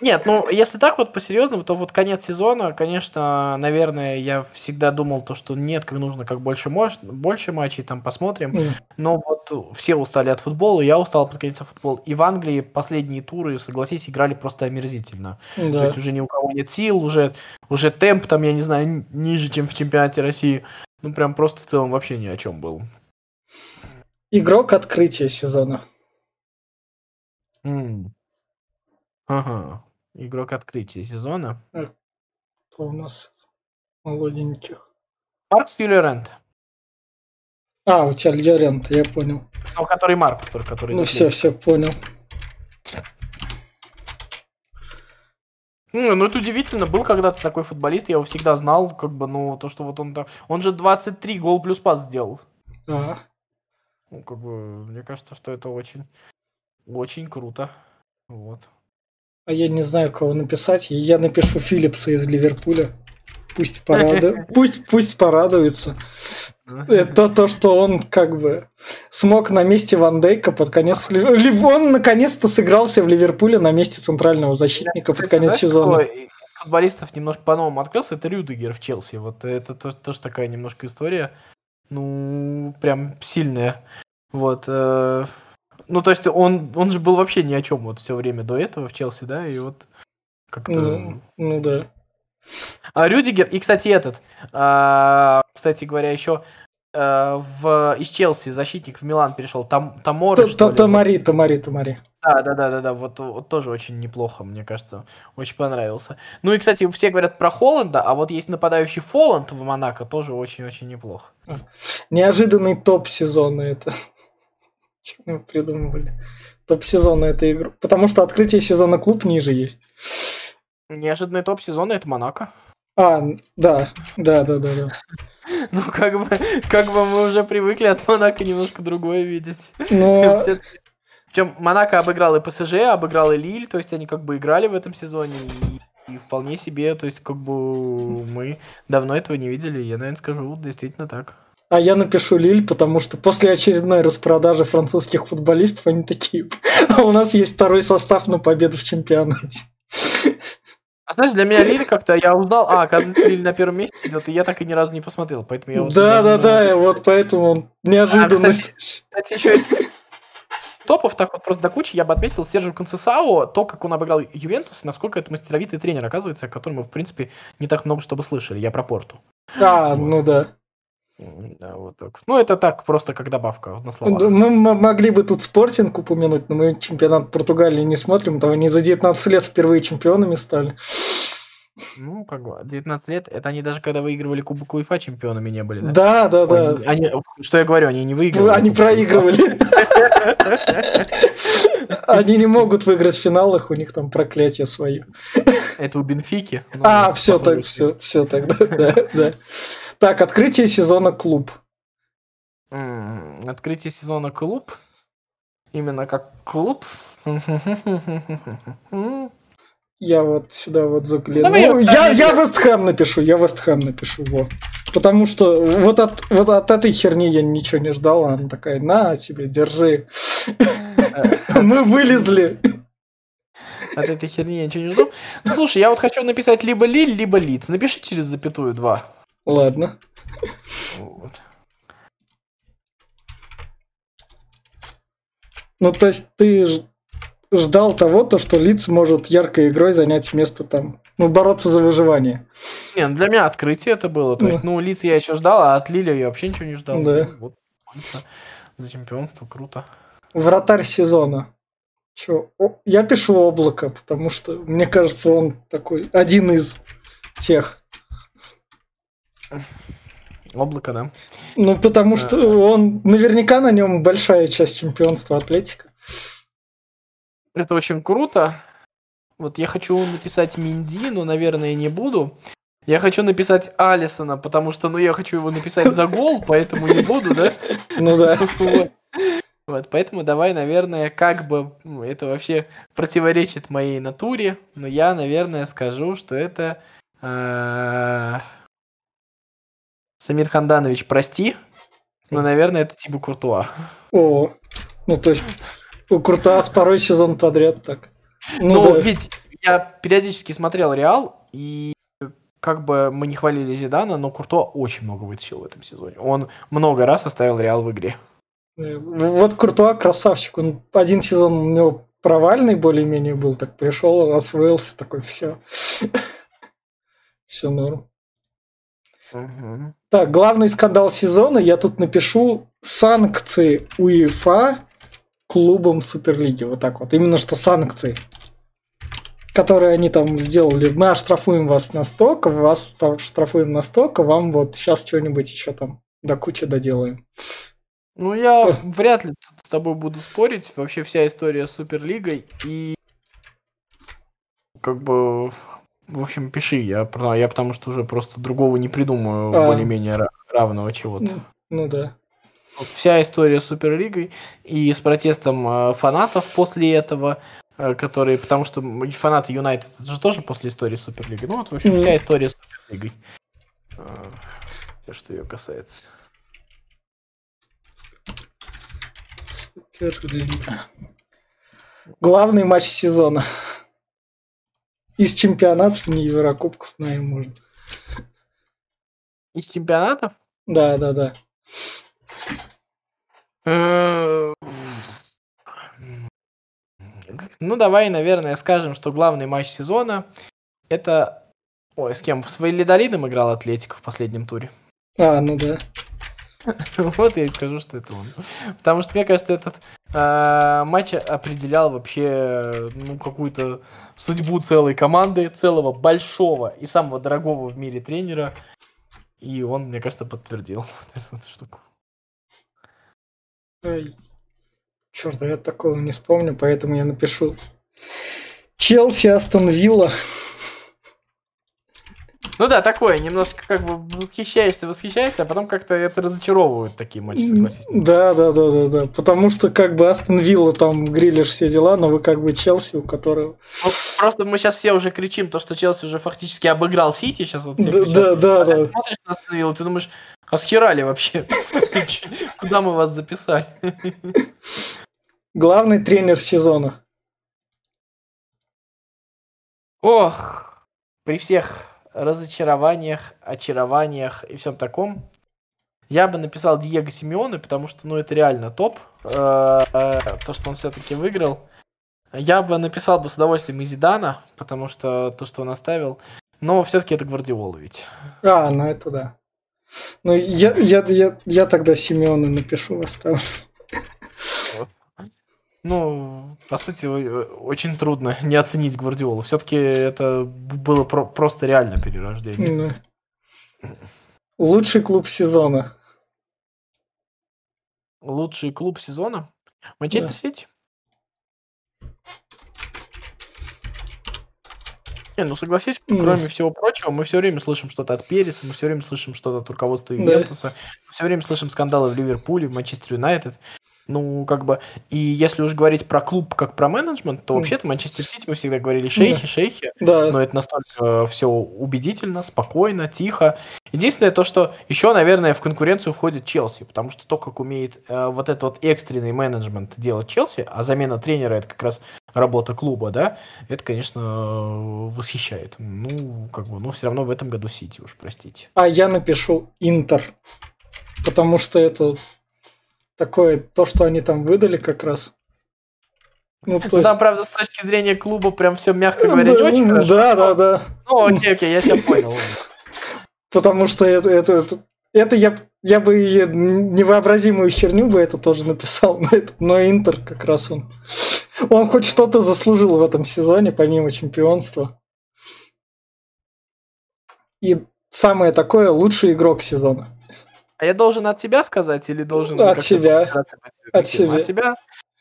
Нет, ну, если так вот по-серьезному, то вот конец сезона, конечно, наверное, я всегда думал то, что нет, как нужно как больше может, больше матчей, там посмотрим. Mm. Но вот все устали от футбола, я устал под конец от футбола. И в Англии последние туры, согласись, играли просто омерзительно. Да. То есть уже ни у кого нет сил, уже, уже темп там, я не знаю, ниже, чем в чемпионате России. Ну, прям просто в целом вообще ни о чем был. Игрок открытия сезона. Mm. Ага. Игрок открытия сезона. Кто у нас молоденьких? Марк Юлерент. А, у тебя Льорент, я понял. Ну, который Марк, который... Ну, все, все, понял. Ну, ну, это удивительно. Был когда-то такой футболист, я его всегда знал, как бы, ну, то, что вот он там... Он же 23 гол плюс пас сделал. Ага. Ну, как бы, мне кажется, что это очень, очень круто. Вот. А я не знаю, кого написать. Я напишу Филлипса из Ливерпуля. Пусть порадуется. Пусть, пусть порадуется. Это то, что он как бы смог на месте Ван Дейка под конец... Он наконец-то сыгрался в Ливерпуле на месте центрального защитника под конец сезона. футболистов немножко по-новому открылся, это Рюдегер в Челси. Вот это тоже такая немножко история. Ну, прям сильная. Вот. Ну, то есть он, он же был вообще ни о чем вот все время до этого в Челси, да, и вот как-то... Ну, ну да. А Рюдигер, и, кстати, этот, а, кстати говоря, еще а, в, из Челси защитник в Милан перешел, там Тамори, что ли? Тамари, Тамари, Тамари. Да, да, да, да, да, вот, вот тоже очень неплохо, мне кажется, очень понравился. Ну и, кстати, все говорят про Холланда, а вот есть нападающий Фолланд в Монако, тоже очень-очень неплохо. Неожиданный топ сезона это. Что мы придумывали? Топ сезона это игру. Потому что открытие сезона клуб ниже есть. Неожиданный топ сезона это Монако. А, да, да, да, да, да. Ну, как бы, как бы мы уже привыкли от Монако немножко другое видеть. Но... Причем Монако обыграл и ПСЖ, обыграл и Лиль, то есть они как бы играли в этом сезоне, и, и вполне себе, то есть как бы мы давно этого не видели, я, наверное, скажу, действительно так. А я напишу Лиль, потому что после очередной распродажи французских футболистов они такие, а у нас есть второй состав на победу в чемпионате. А знаешь, для меня Лиль как-то, я узнал, а, оказывается, Лиль на первом месте идет, и я так и ни разу не посмотрел, поэтому я... Вот да, да, да, вот поэтому он неожиданность. А, кстати, кстати, еще есть топов, так вот просто до кучи, я бы отметил Сержу Концесао, то, как он обыграл Ювентус, насколько это мастеровитый тренер, оказывается, о котором мы, в принципе, не так много чтобы слышали. Я про Порту. А, вот. ну да. Да, вот так. Ну, это так, просто как добавка на словах. Мы могли бы тут спортинг упомянуть, но мы чемпионат Португалии не смотрим, то они за 19 лет впервые чемпионами стали. Ну, как бы, 19 лет, это они даже когда выигрывали Кубок УЕФА чемпионами не были, да? Да, да, да. Они, что я говорю, они не выигрывали. Они проигрывали. Они не могут выиграть в финалах, у них там проклятие свое. Это у Бенфики? А, все так, все, все тогда, да, да. Так, открытие сезона клуб. Открытие сезона клуб? Именно как клуб? Я вот сюда вот загляну. Ну, я, я Вестхэм напишу, я Вестхэм напишу, во. Потому что вот от, вот от этой херни я ничего не ждал. Она такая, на тебе, держи. Мы вылезли. От этой херни я ничего не жду. Ну, слушай, я вот хочу написать либо Лиль, либо Лиц. Напиши через запятую два. Ладно. Вот. Ну, то есть ты ждал того, то, что Лиц может яркой игрой занять место там, ну, бороться за выживание. Не, ну, для меня открытие это было. То ну. есть, ну, Лиц я еще ждал, а от Лили я вообще ничего не ждал. Да. Вот, за чемпионство, круто. Вратарь сезона. Че, я пишу облако, потому что мне кажется, он такой один из тех. Облако, да. Ну, потому что он наверняка на нем большая часть чемпионства Атлетика. Это очень круто. Вот я хочу написать Минди, но, наверное, не буду. Я хочу написать Алисона, потому что, ну, я хочу его написать за гол, поэтому не буду, да? Ну да. Вот. поэтому давай, наверное, как бы это вообще противоречит моей натуре, но я, наверное, скажу, что это а, Самир Ханданович, прости, но, наверное, это типа Куртуа. О, ну то есть у Курта второй сезон подряд так. Ну, ну да. ведь я периодически смотрел Реал, и как бы мы не хвалили Зидана, но Курто очень много вытащил в этом сезоне. Он много раз оставил Реал в игре. Э, вот Куртуа красавчик. Он один сезон у него провальный более-менее был, так пришел, освоился, такой, все. Все норм. Угу. Так, главный скандал сезона, я тут напишу санкции УЕФА клубам Суперлиги. Вот так вот. Именно что санкции которые они там сделали. Мы оштрафуем вас настолько, вас штрафуем настолько, вам вот сейчас что-нибудь еще там до кучи доделаем. Ну, я вряд ли с тобой буду спорить. Вообще вся история с Суперлигой. И как бы в общем, пиши, я, я потому что уже просто другого не придумаю а. более-менее равного чего-то. Ну, ну да вся история с Суперлигой и с протестом э, фанатов после этого, э, которые, потому что фанаты Юнайтед это же тоже после истории Суперлиги. Ну вот, в общем, вся история с Суперлигой. Э, все, что ее касается. Суперлига. Главный матч сезона. Из чемпионатов, не Еврокубков, наверное, может. Из чемпионатов? Да, да, да. Ну, давай, наверное, скажем, что главный матч сезона это... Ой, с кем? С Валидолидом играл Атлетика в последнем туре. А, ну да. Вот я и скажу, что это он. Потому что, мне кажется, этот э, матч определял вообще ну, какую-то судьбу целой команды, целого большого и самого дорогого в мире тренера. И он, мне кажется, подтвердил эту штуку. Черт, я такого не вспомню, поэтому я напишу. Челси, Астон Вилла. Ну да, такое, немножко как бы восхищаешься, восхищаешься, а потом как-то это разочаровывают такие матчи, согласись. Да, да, да, да, да. Потому что как бы Астон Вилла там грилишь все дела, но вы как бы Челси, у которого... Ну, просто мы сейчас все уже кричим, то, что Челси уже фактически обыграл Сити, сейчас вот все Да, кричат. да, да, А ты да. смотришь на Астон Виллу, ты думаешь, а схерали вообще? Куда мы вас записали? Главный тренер сезона. Ох, при всех разочарованиях, очарованиях и всем таком, я бы написал Диего Симеоне, потому что, ну, это реально топ. Э, То, что он все-таки выиграл. Я бы написал бы с удовольствием и Зидана, потому что то, что он оставил. Но все-таки это Гвардиола ведь. А, ну это да. Ну, я, я, я, я тогда Симеона напишу, оставлю. Ну, по сути, о- очень трудно не оценить Гвардиолу. Все-таки это было про- просто реально перерождение. Ну. Лучший клуб сезона. Лучший клуб сезона? Манчестер Да. Сити? Не, ну согласись, М. кроме всего прочего, мы все время слышим что-то от Переса, мы все время слышим что-то от руководства Да. Ювентуса, мы все время слышим скандалы в Ливерпуле, в Манчестер Юнайтед. Ну, как бы, и если уж говорить про клуб как про менеджмент, то вообще-то Манчестер Сити мы всегда говорили шейхи, шейхи, Да. но это настолько все убедительно, спокойно, тихо. Единственное то, что еще, наверное, в конкуренцию входит Челси, потому что то, как умеет э, вот этот вот экстренный менеджмент делать Челси, а замена тренера это как раз работа клуба, да, это, конечно, э, восхищает. Ну, как бы, ну, все равно в этом году Сити уж, простите. А я напишу Интер. Потому что это такое, то, что они там выдали как раз. Ну, то Ну, есть... там, правда, с точки зрения клуба прям все, мягко говоря, не да, очень хорошо. да, да, да. Ну, окей, окей, я тебя понял. Потому что это, это, это, это я, я бы невообразимую херню бы это тоже написал, но, это, но Интер как раз он. Он хоть что-то заслужил в этом сезоне, помимо чемпионства. И самое такое, лучший игрок сезона. А я должен от себя сказать или должен От как-то себя. постараться быть От себя. От себя?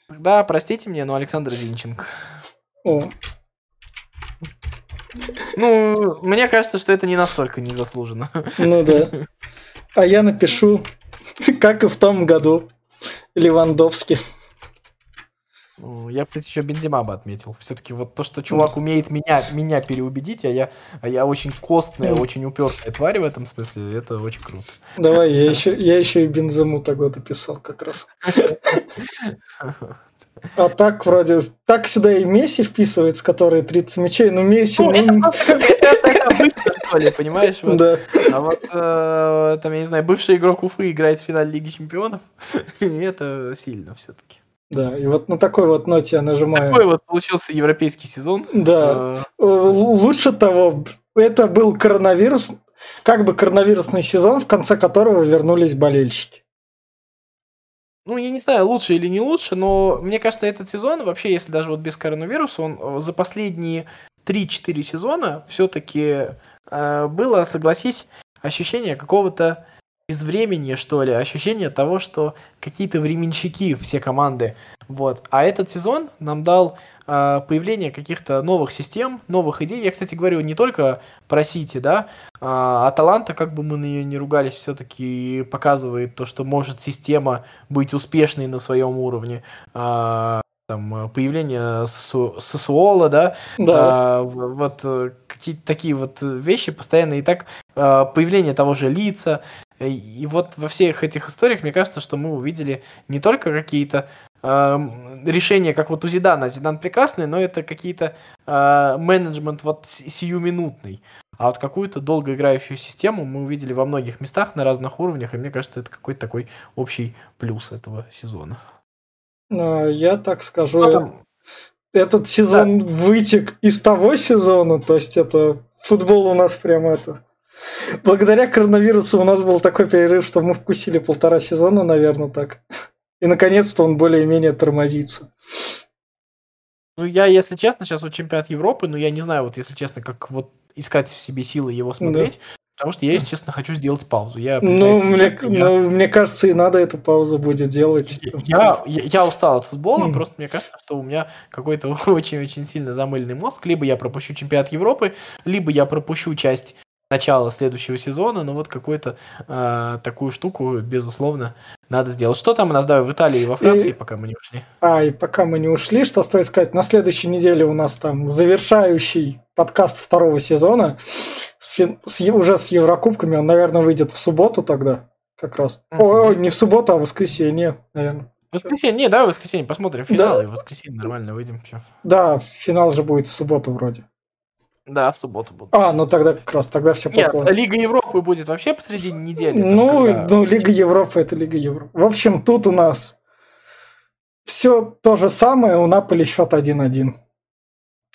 Да, простите мне, но Александр Зинченко. О, Ну, мне кажется, что это не настолько незаслуженно. ну да. А я напишу, как и в том году, Левандовский. Я, кстати, еще Бензима бы отметил. Все-таки вот то, что чувак умеет меня, меня переубедить, а я, а я очень костная, очень упертая тварь в этом смысле, это очень круто. Давай, я еще, я еще и Бензему тогда дописал как раз. А так вроде, так сюда и Месси вписывается, который 30 мячей, но Месси, Ну, ну, это ли, понимаешь? Вот. да. А вот, э, там, я не знаю, бывший игрок Уфы играет в финале Лиги Чемпионов, и это сильно все-таки. Да, и вот на такой вот ноте я нажимаю. Такой вот получился европейский сезон. Да. Э, Л- Лучше того, это был коронавирус, как бы коронавирусный сезон, в конце которого вернулись болельщики. Ну, я не знаю, лучше или не лучше, но мне кажется, этот сезон, вообще, если даже вот без коронавируса, он э, за последние 3-4 сезона все-таки было, согласись, ощущение какого-то из времени, что ли, ощущение того, что какие-то временщики все команды. Вот. А этот сезон нам дал э, появление каких-то новых систем, новых идей. Я, кстати, говорю не только про Сити, да, а Аталанта, как бы мы на нее не ругались, все-таки показывает то, что может система быть успешной на своем уровне. А, там, появление Сосу- Сосуола, да, Да. а, вот э, какие-то такие вот вещи постоянно. И так а, появление того же лица. И- И вот во всех этих историях, мне кажется, что мы увидели не только какие-то ам, решения, как вот у Зидана. Зидан прекрасный, но это какие-то а, менеджмент вот сиюминутный. А вот какую-то долгоиграющую систему мы увидели во многих местах на разных уровнях, и мне кажется, это какой-то такой общий плюс этого сезона. А, Я так скажу, там, этот сезон вытек из того сезона, то есть это футбол у нас прям это. Благодаря коронавирусу у нас был такой перерыв, что мы вкусили полтора сезона, наверное, так. И наконец-то он более-менее тормозится. Ну, я, если честно, сейчас вот чемпионат Европы, но я не знаю, вот если честно, как вот искать в себе силы его смотреть, потому что я, если честно, хочу сделать паузу. Я, Ну мне, честно, я- ну, мне кажется, и надо эту паузу будет делать. Я, я, я устал от футбола, Мгм. просто мне кажется, что у меня какой-то очень-очень сильно замыленный мозг. Либо я пропущу чемпионат Европы, либо я пропущу часть начала следующего сезона, но вот какую-то э, такую штуку, безусловно, надо сделать. Что там у нас, да, в Италии и во Франции, и... пока мы не ушли? А, и пока мы не ушли, что стоит сказать, на следующей неделе у нас там завершающий подкаст второго сезона с с... уже с Еврокубками, он, наверное, выйдет в субботу тогда как раз. Ой, не в субботу, а в воскресенье, наверное. Воскресенье, не, давай в воскресенье посмотрим финал, да. и в воскресенье нормально выйдем. Все. Да, финал же будет в субботу вроде. Да, в субботу будет. А, ну тогда как раз, тогда все Нет, плохо. Лига Европы будет вообще посреди недели. Ну, когда... ну, Лига Европы это Лига Европы. В общем, тут у нас все то же самое, у Наполи счет 1-1.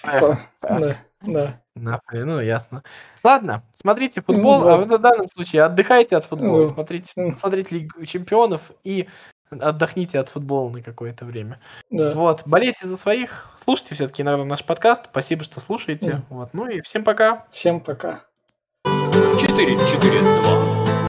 Да, да. да. Наполи, ну ясно. Ладно, смотрите футбол, ну, а в данном случае отдыхайте от футбола, ну, смотрите, смотрите Лигу Чемпионов и отдохните от футбола на какое-то время. Да. Вот, болейте за своих, слушайте все-таки, наверное, наш подкаст. Спасибо, что слушаете. Mm. Вот, ну и всем пока. Всем пока. 4-4-2